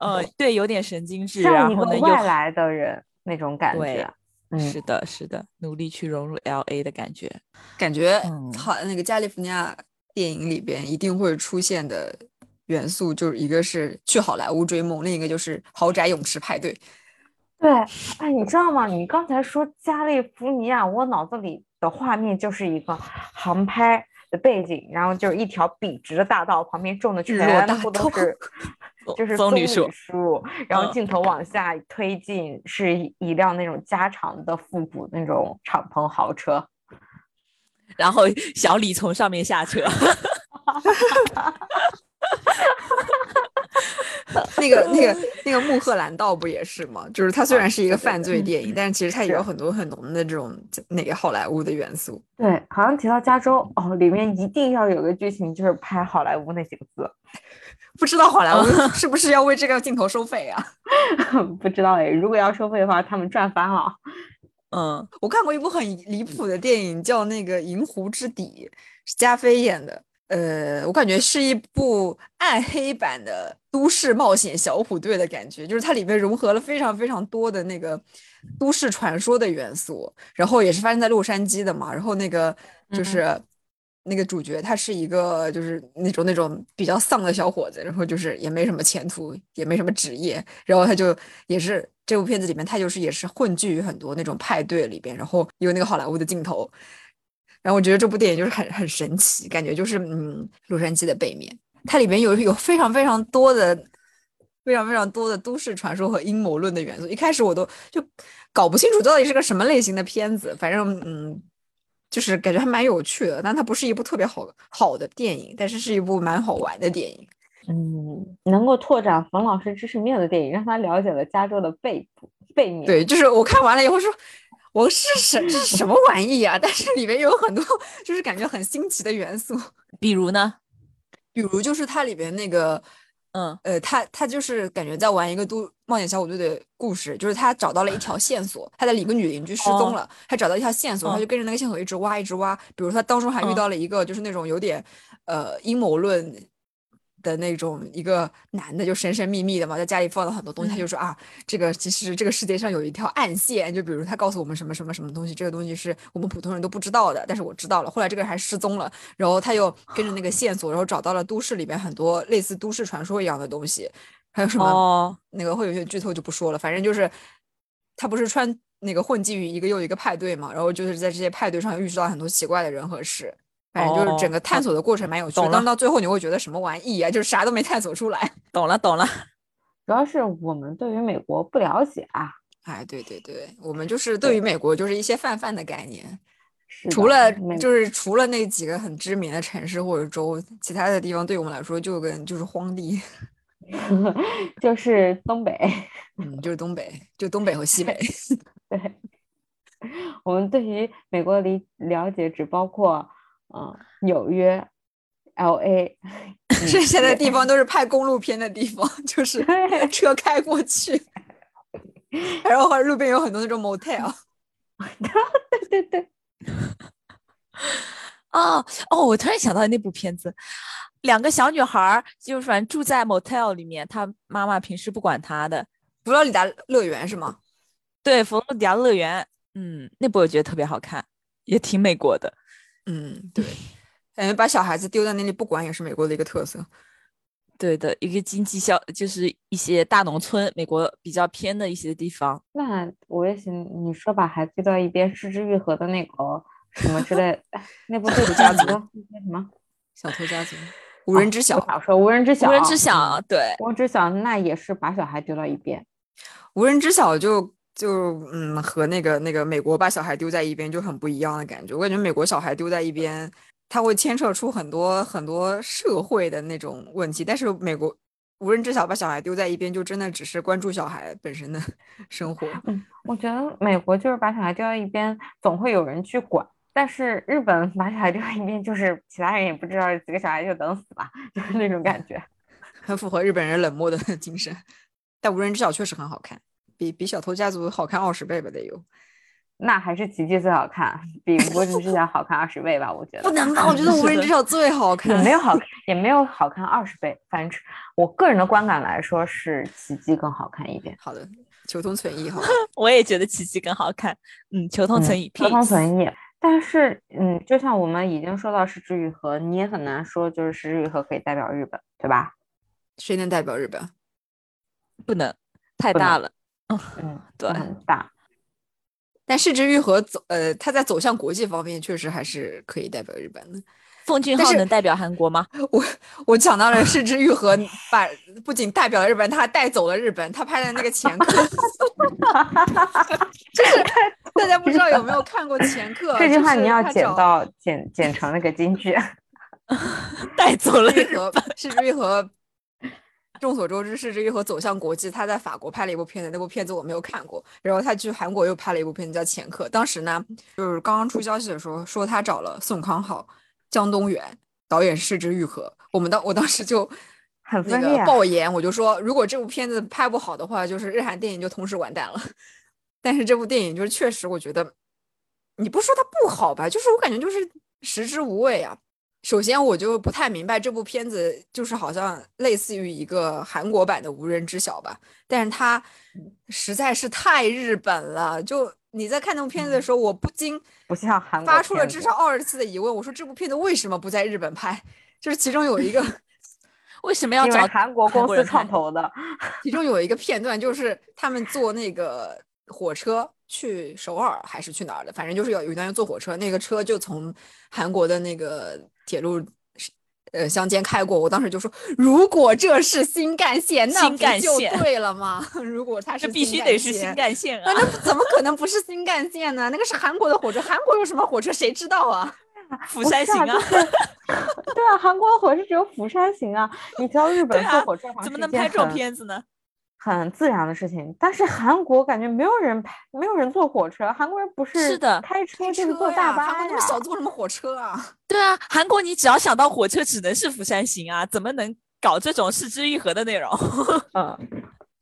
呃，对，有点神经质，然后呢又外来的人那种感觉。嗯，是的，是的，努力去融入 L A 的感觉。感觉嗯好那个加利福尼亚电影里边一定会出现的元素，就是一个是去好莱坞追梦，另一个就是豪宅泳池派对。对，哎，你知道吗？你刚才说加利福尼亚，我脑子里的画面就是一个航拍的背景，然后就是一条笔直的大道，旁边种的全部都是 [LAUGHS] 就是棕榈树然后嗯镜头往下推进，是一一辆那种加长的复古那种敞篷豪车。然后小李从上面下车，[LAUGHS] [LAUGHS] 那个、那个、那个穆赫兰道不也是吗？就是它虽然是一个犯罪电影，嗯但是其实它也有很多很浓的这种那个好莱坞的元素。对，好像提到加州哦，里面一定要有个剧情，就是拍好莱坞那几个字。不知道好莱坞是不是要为这个镜头收费啊？[LAUGHS] 不知道哎，如果要收费的话，他们赚翻了。嗯，我看过一部很离谱的电影，叫那个《银湖之底》，是加菲演的。呃，我感觉是一部暗黑版的都市冒险小虎队的感觉，就是它里面融合了非常非常多的那个都市传说的元素，然后也是发生在洛杉矶的嘛，然后那个就是那个主角他是一个就是那种那种比较丧的小伙子，然后就是也没什么前途，也没什么职业，然后他就也是这部片子里面他就是也是混迹于很多那种派对里边，然后有那个好莱坞的镜头，然后我觉得这部电影就是很很神奇，感觉就是嗯洛杉矶的背面，它里边有有非常非常多的非常非常多的都市传说和阴谋论的元素，一开始我都就搞不清楚到底是个什么类型的片子，反正嗯。就是感觉还蛮有趣的，但它不是一部特别好好的电影，但是是一部蛮好玩的电影。嗯，能够拓展冯老师知识面的电影，让他了解了加州的背部背面。对，就是我看完了以后说，我是什这是什么玩意啊？[LAUGHS] 但是里面有很多就是感觉很新奇的元素，[LAUGHS] 比如呢？比如就是它里边那个。嗯，呃，他他就是感觉在玩一个都冒险小虎队的故事，就是他找到了一条线索，他的一个女邻居失踪了，他找到一条线索，他就跟着那个线索一直挖，一直挖。比如他当中还遇到了一个就是那种有点呃阴谋论。的那种一个男的就神神秘秘的嘛，在家里放了很多东西，他就说啊，这个其实这个世界上有一条暗线，就比如他告诉我们什么什么什么东西，这个东西是我们普通人都不知道的，但是我知道了。后来这个人还失踪了，然后他又跟着那个线索，然后找到了都市里面很多类似都市传说一样的东西，还有什么那个会有些剧透就不说了，反正就是他不是穿那个混迹于一个又一个派对嘛，然后就是在这些派对上又遇到很多奇怪的人和事。反正就是整个探索的过程蛮有趣，但到最后你会觉得什么玩意啊，就是啥都没探索出来。[LAUGHS] 懂了，懂了。[LAUGHS] 主要是我们对于美国不了解啊。哎，对对对，我们就是对于美国就是一些泛泛的概念，除了就是除了那几个很知名的城市或者州，其他的地方对我们来说就跟就是荒地，[LAUGHS] 就是东北，嗯，就是东北，就东北和西北。对，我们对于美国的理了解只包括。嗯，纽约、L A，剩下的地方都是拍公路片的地方，[LAUGHS] 就是车开过去，[LAUGHS] 然后路边有很多那种 motel。[LAUGHS] 对对对。哦哦，我突然想到那部片子，两个小女孩就是反正住在 motel 里面，她妈妈平时不管她的，佛罗里达乐园是吗？对，佛罗里达乐园。嗯，那部我觉得特别好看，也挺美国的。嗯，对，[LAUGHS] 感觉把小孩子丢在那里不管也是美国的一个特色。对的，一个经济效就是一些大农村，美国比较偏的一些地方。那我也行，你说把孩子丢到一边，失之愈合的那个什么之类，[LAUGHS] 那部《偷家族》那什么小偷家族，[LAUGHS] 无人知晓。说无人知晓，无人知晓，对，无人知晓，那也是把小孩丢到一边。无人知晓就。就嗯，和那个那个美国把小孩丢在一边就很不一样的感觉。我感觉美国小孩丢在一边，他会牵扯出很多很多社会的那种问题。但是美国无人知晓把小孩丢在一边，就真的只是关注小孩本身的 [LAUGHS] 生活。嗯，我觉得美国就是把小孩丢在一边，总会有人去管。但是日本把小孩丢在一边，就是其他人也不知道，几个小孩就等死吧，就是那种感觉，[LAUGHS] 很符合日本人冷漠的 [LAUGHS] 精神。但无人知晓确实很好看。比比小偷家族好看二十倍吧，得有。那还是奇迹最好看，比无人知晓好看二十倍吧，我觉得。不能吧？我觉得无人知晓最好看。[LAUGHS] 也没有好，也没有好看二十倍。反正我个人的观感来说，是奇迹更好看一点。好的，求同存异哈。[LAUGHS] 我也觉得奇迹更好看。嗯，求同存异，求同存异。但是，嗯，就像我们已经说到失之愈合，你也很难说就是失之愈合可以代表日本，对吧？谁能代表日本？不能，太大了。嗯，对，很大。但市之愈合走，呃，他在走向国际方面确实还是可以代表日本的。奉俊昊能代表韩国吗？[LAUGHS] 我我讲到了市之愈合，[LAUGHS] 把不仅代表了日本，他还带走了日本。他拍的那个前客，[LAUGHS] 就是大家不知道有没有看过前客？这句话你要剪到剪剪成那个金句，带走了日本，市之愈合。众所周知，是之愈和走向国际。他在法国拍了一部片子，那部片子我没有看过。然后他去韩国又拍了一部片子叫《前客》。当时呢，就是刚刚出消息的时候，说他找了宋康昊、姜东元导演是之愈合。我们当我当时就很那个爆言，我就说，如果这部片子拍不好的话，就是日韩电影就同时完蛋了。[LAUGHS] 但是这部电影就是确实，我觉得你不说它不好吧，就是我感觉就是食之无味啊。首先，我就不太明白这部片子就是好像类似于一个韩国版的《无人知晓》吧，但是它实在是太日本了。就你在看那部片子的时候，我不禁不像韩国发出了至少二十次的疑问。我说这部片子为什么不在日本拍？就是其中有一个，[LAUGHS] 为什么要找韩国公司？创投的，其中有一个片段，就是他们坐那个火车去首尔还是去哪儿的，反正就是有有一段要坐火车，那个车就从韩国的那个铁路。呃，乡间开过，我当时就说，如果这是新干线，那不就对了吗？[LAUGHS] 如果它是必须得是新干线啊！那那怎么可能不是新干线呢？那个是韩国的火车，韩国有什么火车谁知道啊？[LAUGHS] 釜山行啊，[LAUGHS] 对啊，韩国的火车只有釜山行啊。你知道日本坐火车怎么能拍这种片子呢？很自然的事情，但是韩国感觉没有人拍，没有人坐火车，韩国人不是是的开车开就是，坐大巴韩国那么呀小，坐什么火车啊？[LAUGHS] 对啊，韩国你只要想到火车，只能是釜山行啊，怎么能搞这种失之愈合的内容？[LAUGHS] 嗯，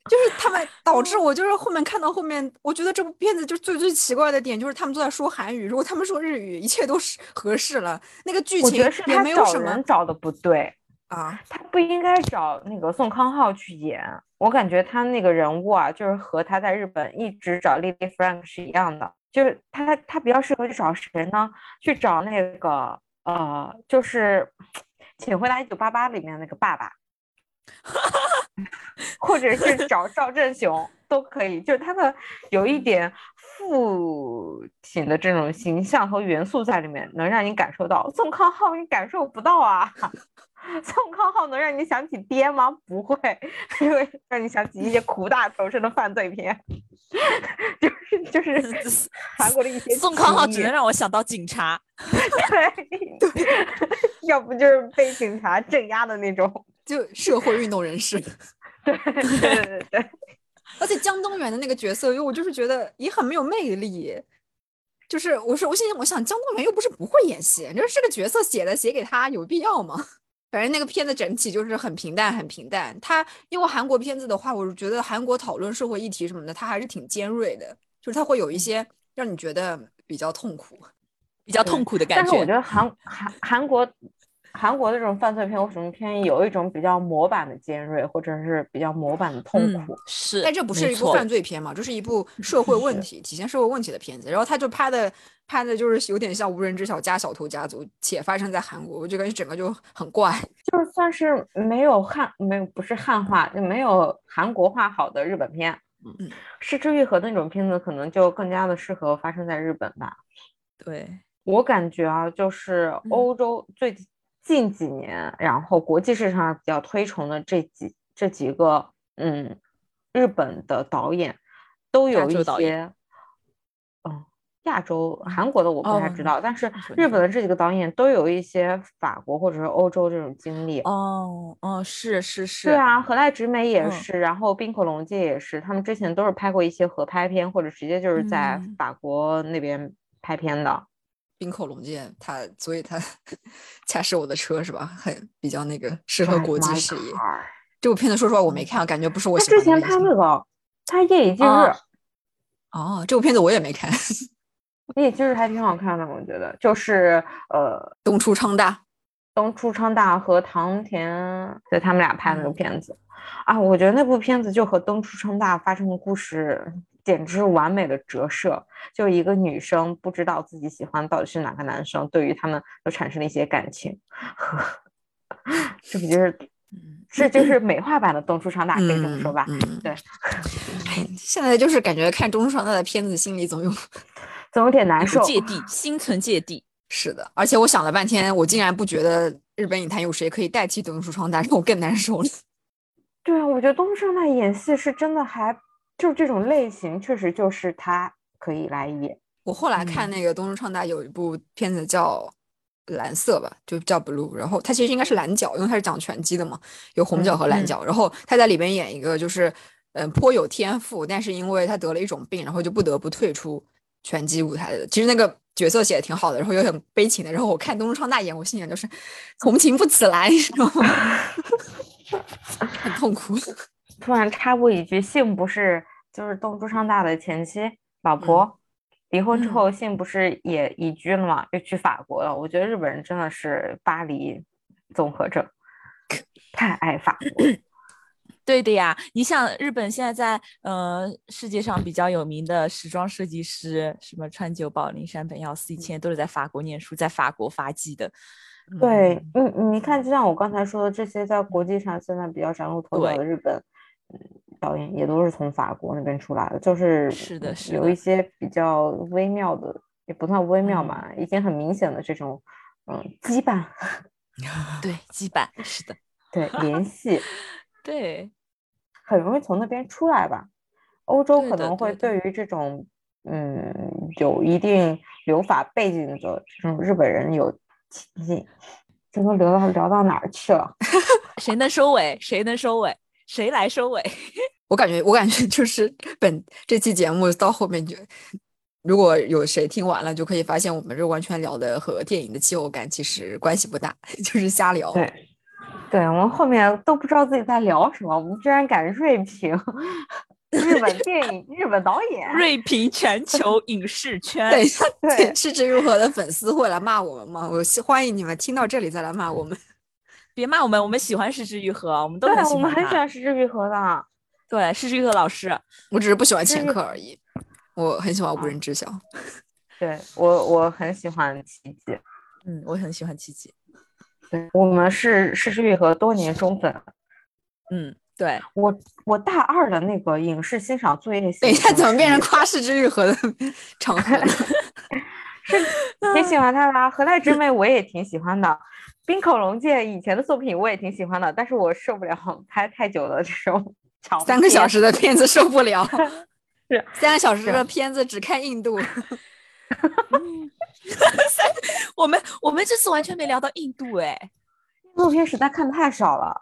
就是他们导致我就是后面看到后面，我觉得这部片子就最最奇怪的点就是他们都在说韩语，如果他们说日语，一切都是 [LAUGHS] 合适了。那个剧情也没有什么人找的不对，啊，他不应该找那个宋康昊去演。我感觉他那个人物啊，就是和他在日本一直找 Lily Frank 是一样的，就是他他比较适合去找谁呢？去找那个呃，就是《请回答一九八八》里面那个爸爸，或者是找赵正雄都可以，就是他的有一点父亲的这种形象和元素在里面，能让你感受到。宋康昊你感受不到啊，宋康昊能让你想起爹吗？不会，[LAUGHS] 因为让你想起一些苦大仇深的犯罪片，[LAUGHS] 就是就是韩国的一些宋康昊只能让我想到警察，对 [LAUGHS] 对，要不就是被警察镇压的那种。就社会运动人士。对对对对对，而且江东元的那个角色，因为我就是觉得也很没有魅力。就是我说，我心里我想，江东元又不是不会演戏，就是这个角色写的写给他有必要吗？反正那个片子整体就是很平淡，很平淡。它因为韩国片子的话，我是觉得韩国讨论社会议题什么的，它还是挺尖锐的，就是它会有一些让你觉得比较痛苦。比较痛苦的感觉但是我觉觉。得韩韩韩国韩国的这种犯罪片或什么片，有一种比较模板的尖锐，或者是比较模板的痛嗯苦。，是，但这不是一部犯罪片嘛，这是一部社会问题、体现社会问题的片子。然后他就拍的拍的就是有点像无人知晓加小偷家族，且发生在韩国，我就感觉整个就很怪。[LAUGHS] 就算是没有汉没有不是汉化，就没有韩国化好的日本片，嗯嗯，失之愈合的那种片子，可能就更加的适合发生在日本吧。对，我感觉啊，就是嗯欧洲最近几年，然后国际市场上比较推崇的这几这几个，嗯，日本的导演都有一些，嗯，亚洲韩国的我不太知哦道，但是日本的这几个导演都有一些法国或者是欧洲这种经历。哦哦，是是是，对啊，河濑直美也嗯是，然后滨口龙介也是，他们之前都是拍过一些合拍片，或者直接就是在嗯法国那边拍片的。滨口龙介他，所以他 [LAUGHS] 恰是我的车是吧？很比较那个适合国际视野。这部片子说实话我没看，感觉不是我他之前喜欢的类型。拍那个他《夜以继日》哦哦，这部片子我也没看。[LAUGHS] 夜以继日》还挺好看的，我觉得就是呃，东出昌大，东出昌大和唐田对他们俩拍那个嗯片子啊，我觉得那部片子就和东出昌大发生的故事简直是完美的折射。就一个女生不知道自己喜欢到底是哪个男生，对于他们都产生了一些感情，呵 [LAUGHS] 这不就是嗯这就是美化版的东出昌大，可以这么说吧？嗯，对，哎，现在就是感觉看东出昌大的片子，心里总有总有点难受。芥蒂，心存芥蒂。是的，而且我想了半天，我竟然不觉得日本影坛有谁可以代替东出昌大，让我更难受了。对啊，我觉得东出昌大演戏是真的还就是这种类型，确实就是他可以来演。我后来看嗯那个东出昌大有一部片子叫《蓝色》吧，就叫 Blue，然后他其实应该是蓝角，因为他是讲拳击的嘛，有红角和蓝嗯角。然后他在里边演一个就是嗯、呃颇有天赋，但是因为他得了一种病，然后就不得不退出拳击舞台的。其实那个角色写的挺好的，然后又很悲情的。然后我看东出昌大演，我心想就是同情不起来，你知道吗？[LAUGHS] 很痛苦。突然插播一句，幸不是就是东珠昌大的前妻老婆，离婚之嗯后，幸不是也移居了嘛，又去法国了。我觉得日本人真的是巴黎综合症，[LAUGHS] 太爱法国。[LAUGHS] 对的呀，你像日本现在在呃世界上比较有名的时装设计师，什么川久保玲、山本耀司，以前都是在法国念书，在法国发迹的。对，嗯，你看，就像我刚才说的，这些在国际上现在比较崭露头角的日本，嗯，导演也都是从法国那边出来的，就是是的，是有一些比较微妙的，也不算微妙吧，已经很明显的这种，嗯，羁绊。[LAUGHS] 对，羁绊是的，对，联系，[LAUGHS] 对，很容易从那边出来吧。欧洲可能会对于这种，嗯，有一定留法背景的这种日本人有亲近。这都聊到聊到哪儿去了？[LAUGHS] 谁能收尾？谁能收尾？谁来收尾？[LAUGHS] 我感觉，我感觉就是本这期节目到后面就，如果有谁听完了，就可以发现我们这完全聊的和电影的气候感其实关系不大，[LAUGHS] 就是瞎聊。对，对我们后面都不知道自己在聊什么，我们居然敢锐评。[LAUGHS] 日本电影、日本导演，锐评全球影视圈。等一下，对，是之如何的粉丝会来骂我们吗？我欢迎你们听到这里再来骂我们。别骂我们，我们喜欢石之愈合，我们都很喜欢我们很喜欢石之愈合的。对，石之愈合老师，我只是不喜欢前科而已。我很喜欢无人知晓。对我，我很喜欢奇迹。嗯，我很喜欢奇迹。对，我们是石之愈合多年忠粉。嗯。对我，我大二的那个影视欣赏作业，等一下怎么变成夸世之愈合的场合？[LAUGHS] 是挺喜欢他的，《何代之妹》我也挺喜欢的，《冰口龙介》以前的作品我也挺喜欢的，但是我受不了拍太久了这种长三个小时的片子受不了，[LAUGHS] 是三个小时的片子只看印度。[LAUGHS] 我们我们这次完全没聊到印度哎，印度片实在看太少了。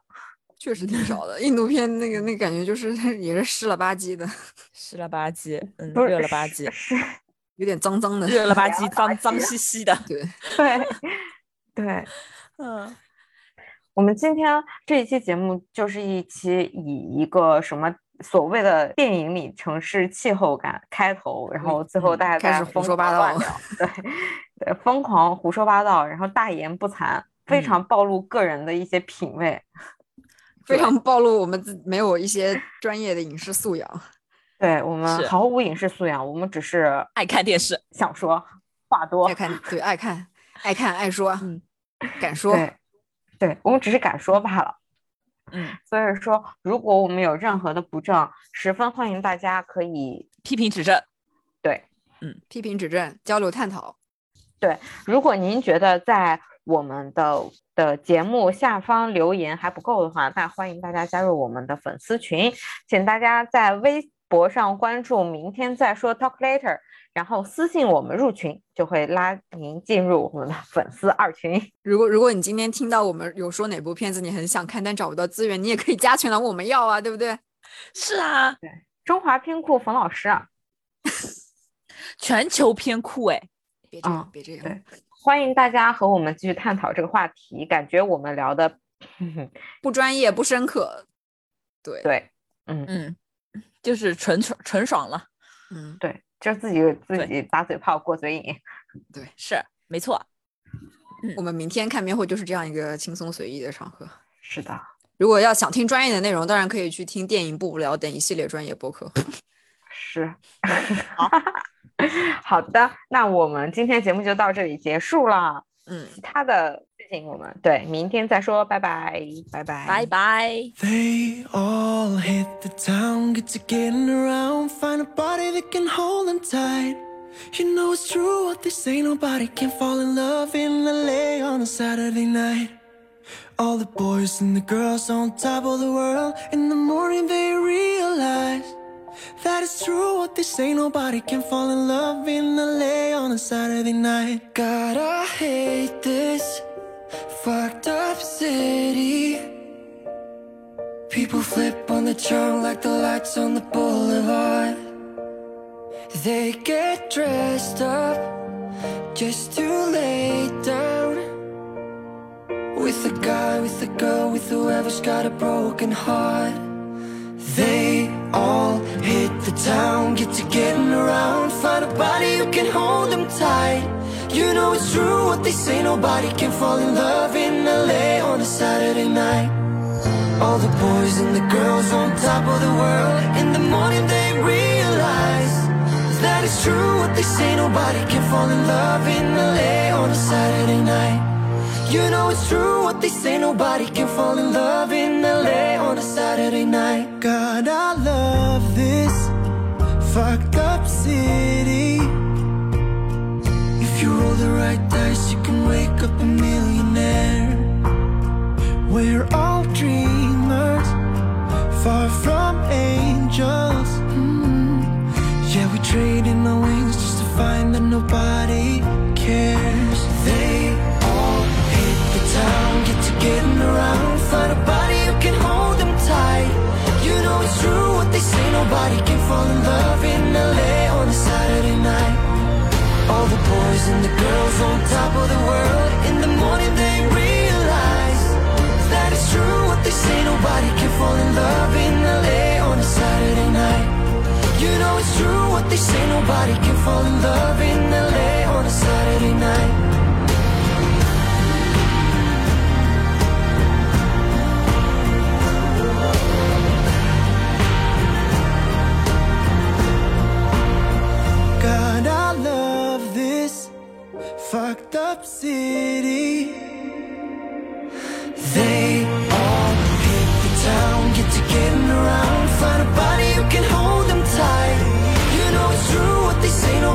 确实挺少的，印度片那个那感觉就是 [LAUGHS] 也是湿了吧唧的，湿了吧唧，嗯，热了吧唧，是有点脏脏的，热了吧唧，脏脏兮兮的，对对对，嗯，我们今天这一期节目就是一期以一个什么所谓的电影里城市气候感开头，然后最后大家开始胡说八道，对对，疯狂胡说八道，然后大言不惭，非常暴露个人的一些品味。非常暴露我们自没有一些专业的影视素养，对我们毫无影视素养，我们只是爱看电视，想说话多，爱看对爱看爱看爱说，嗯，敢说，对，对我们只是敢说罢了，嗯，所以说如果我们有任何的不正，十分欢迎大家可以批评指正，对，嗯，批评指正，交流探讨，对，如果您觉得在我们的的节目下方留言还不够的话，那欢迎大家加入我们的粉丝群，请大家在微博上关注“明天再说 Talk Later”，然后私信我们入群，就会拉您进入我们的粉丝二群。[LAUGHS] 如果如果你今天听到我们有说哪部片子你很想看但找不到资源，你也可以加群来问我们要啊，对不对？是啊，对，中华片库冯老师啊，[LAUGHS] 全球片库哎，别这样，别这样，欢迎大家和我们继续探讨这个话题，感觉我们聊的 [LAUGHS] 不专业不深刻，对。对，嗯。嗯，就是纯纯纯爽了，嗯。对，就自己自己打嘴炮过嘴瘾，[LAUGHS] 对是没错，我们明天看片会就是这样一个轻松随意的场合，是的，如果要想听专业的内容，当然可以去听电影不无聊等一系列专业播客，[LAUGHS] 是好。[LAUGHS] 好的，那我们今天节目就到这里结束了。嗯，其他的事情我们对明天再说，拜拜，拜拜，拜拜。They all hit the town, get to getting around, find a body that can hold them tight. You know it's true what they say, nobody can fall in love in LA on a Saturday night. All the boys and the girls on top of the world, in the morning they realize. That is true what they say Nobody can fall in love in LA on a Saturday night God, I hate this fucked up city. People flip on the trunk like the lights on the boulevard. They get dressed up just to lay down. With a guy, with a girl, with whoever's got a broken heart. They all hit the town, get to getting around. Find a body who can hold them tight You know it's true what they say Nobody can fall in love in LA on a Saturday night All the boys and the girls on top of the world. In the morning they realize that it's true what they say. Nobody can fall in love in LA on a Saturday night. You know it's true what they say. Nobody can fall in love in LA on a Saturday night. God, I love this fucked up city. You roll the right dice, you can wake say. Nobody can fall in love in LA on a Saturday night. God, I love this fucked up city.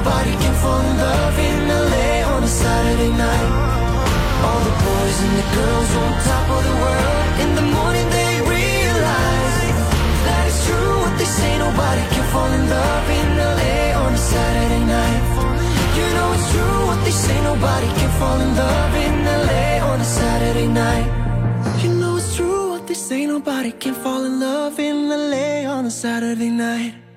Nobody can fall in love in LA on a Saturday night. All the boys and the girls on top of the world. In the morning they realize that it's true what they say, nobody can fall in love in LA on a Saturday night. You know it's true what they say, nobody can fall in love in LA on a Saturday night. You know it's true what they say, nobody can fall in love in LA on a Saturday night.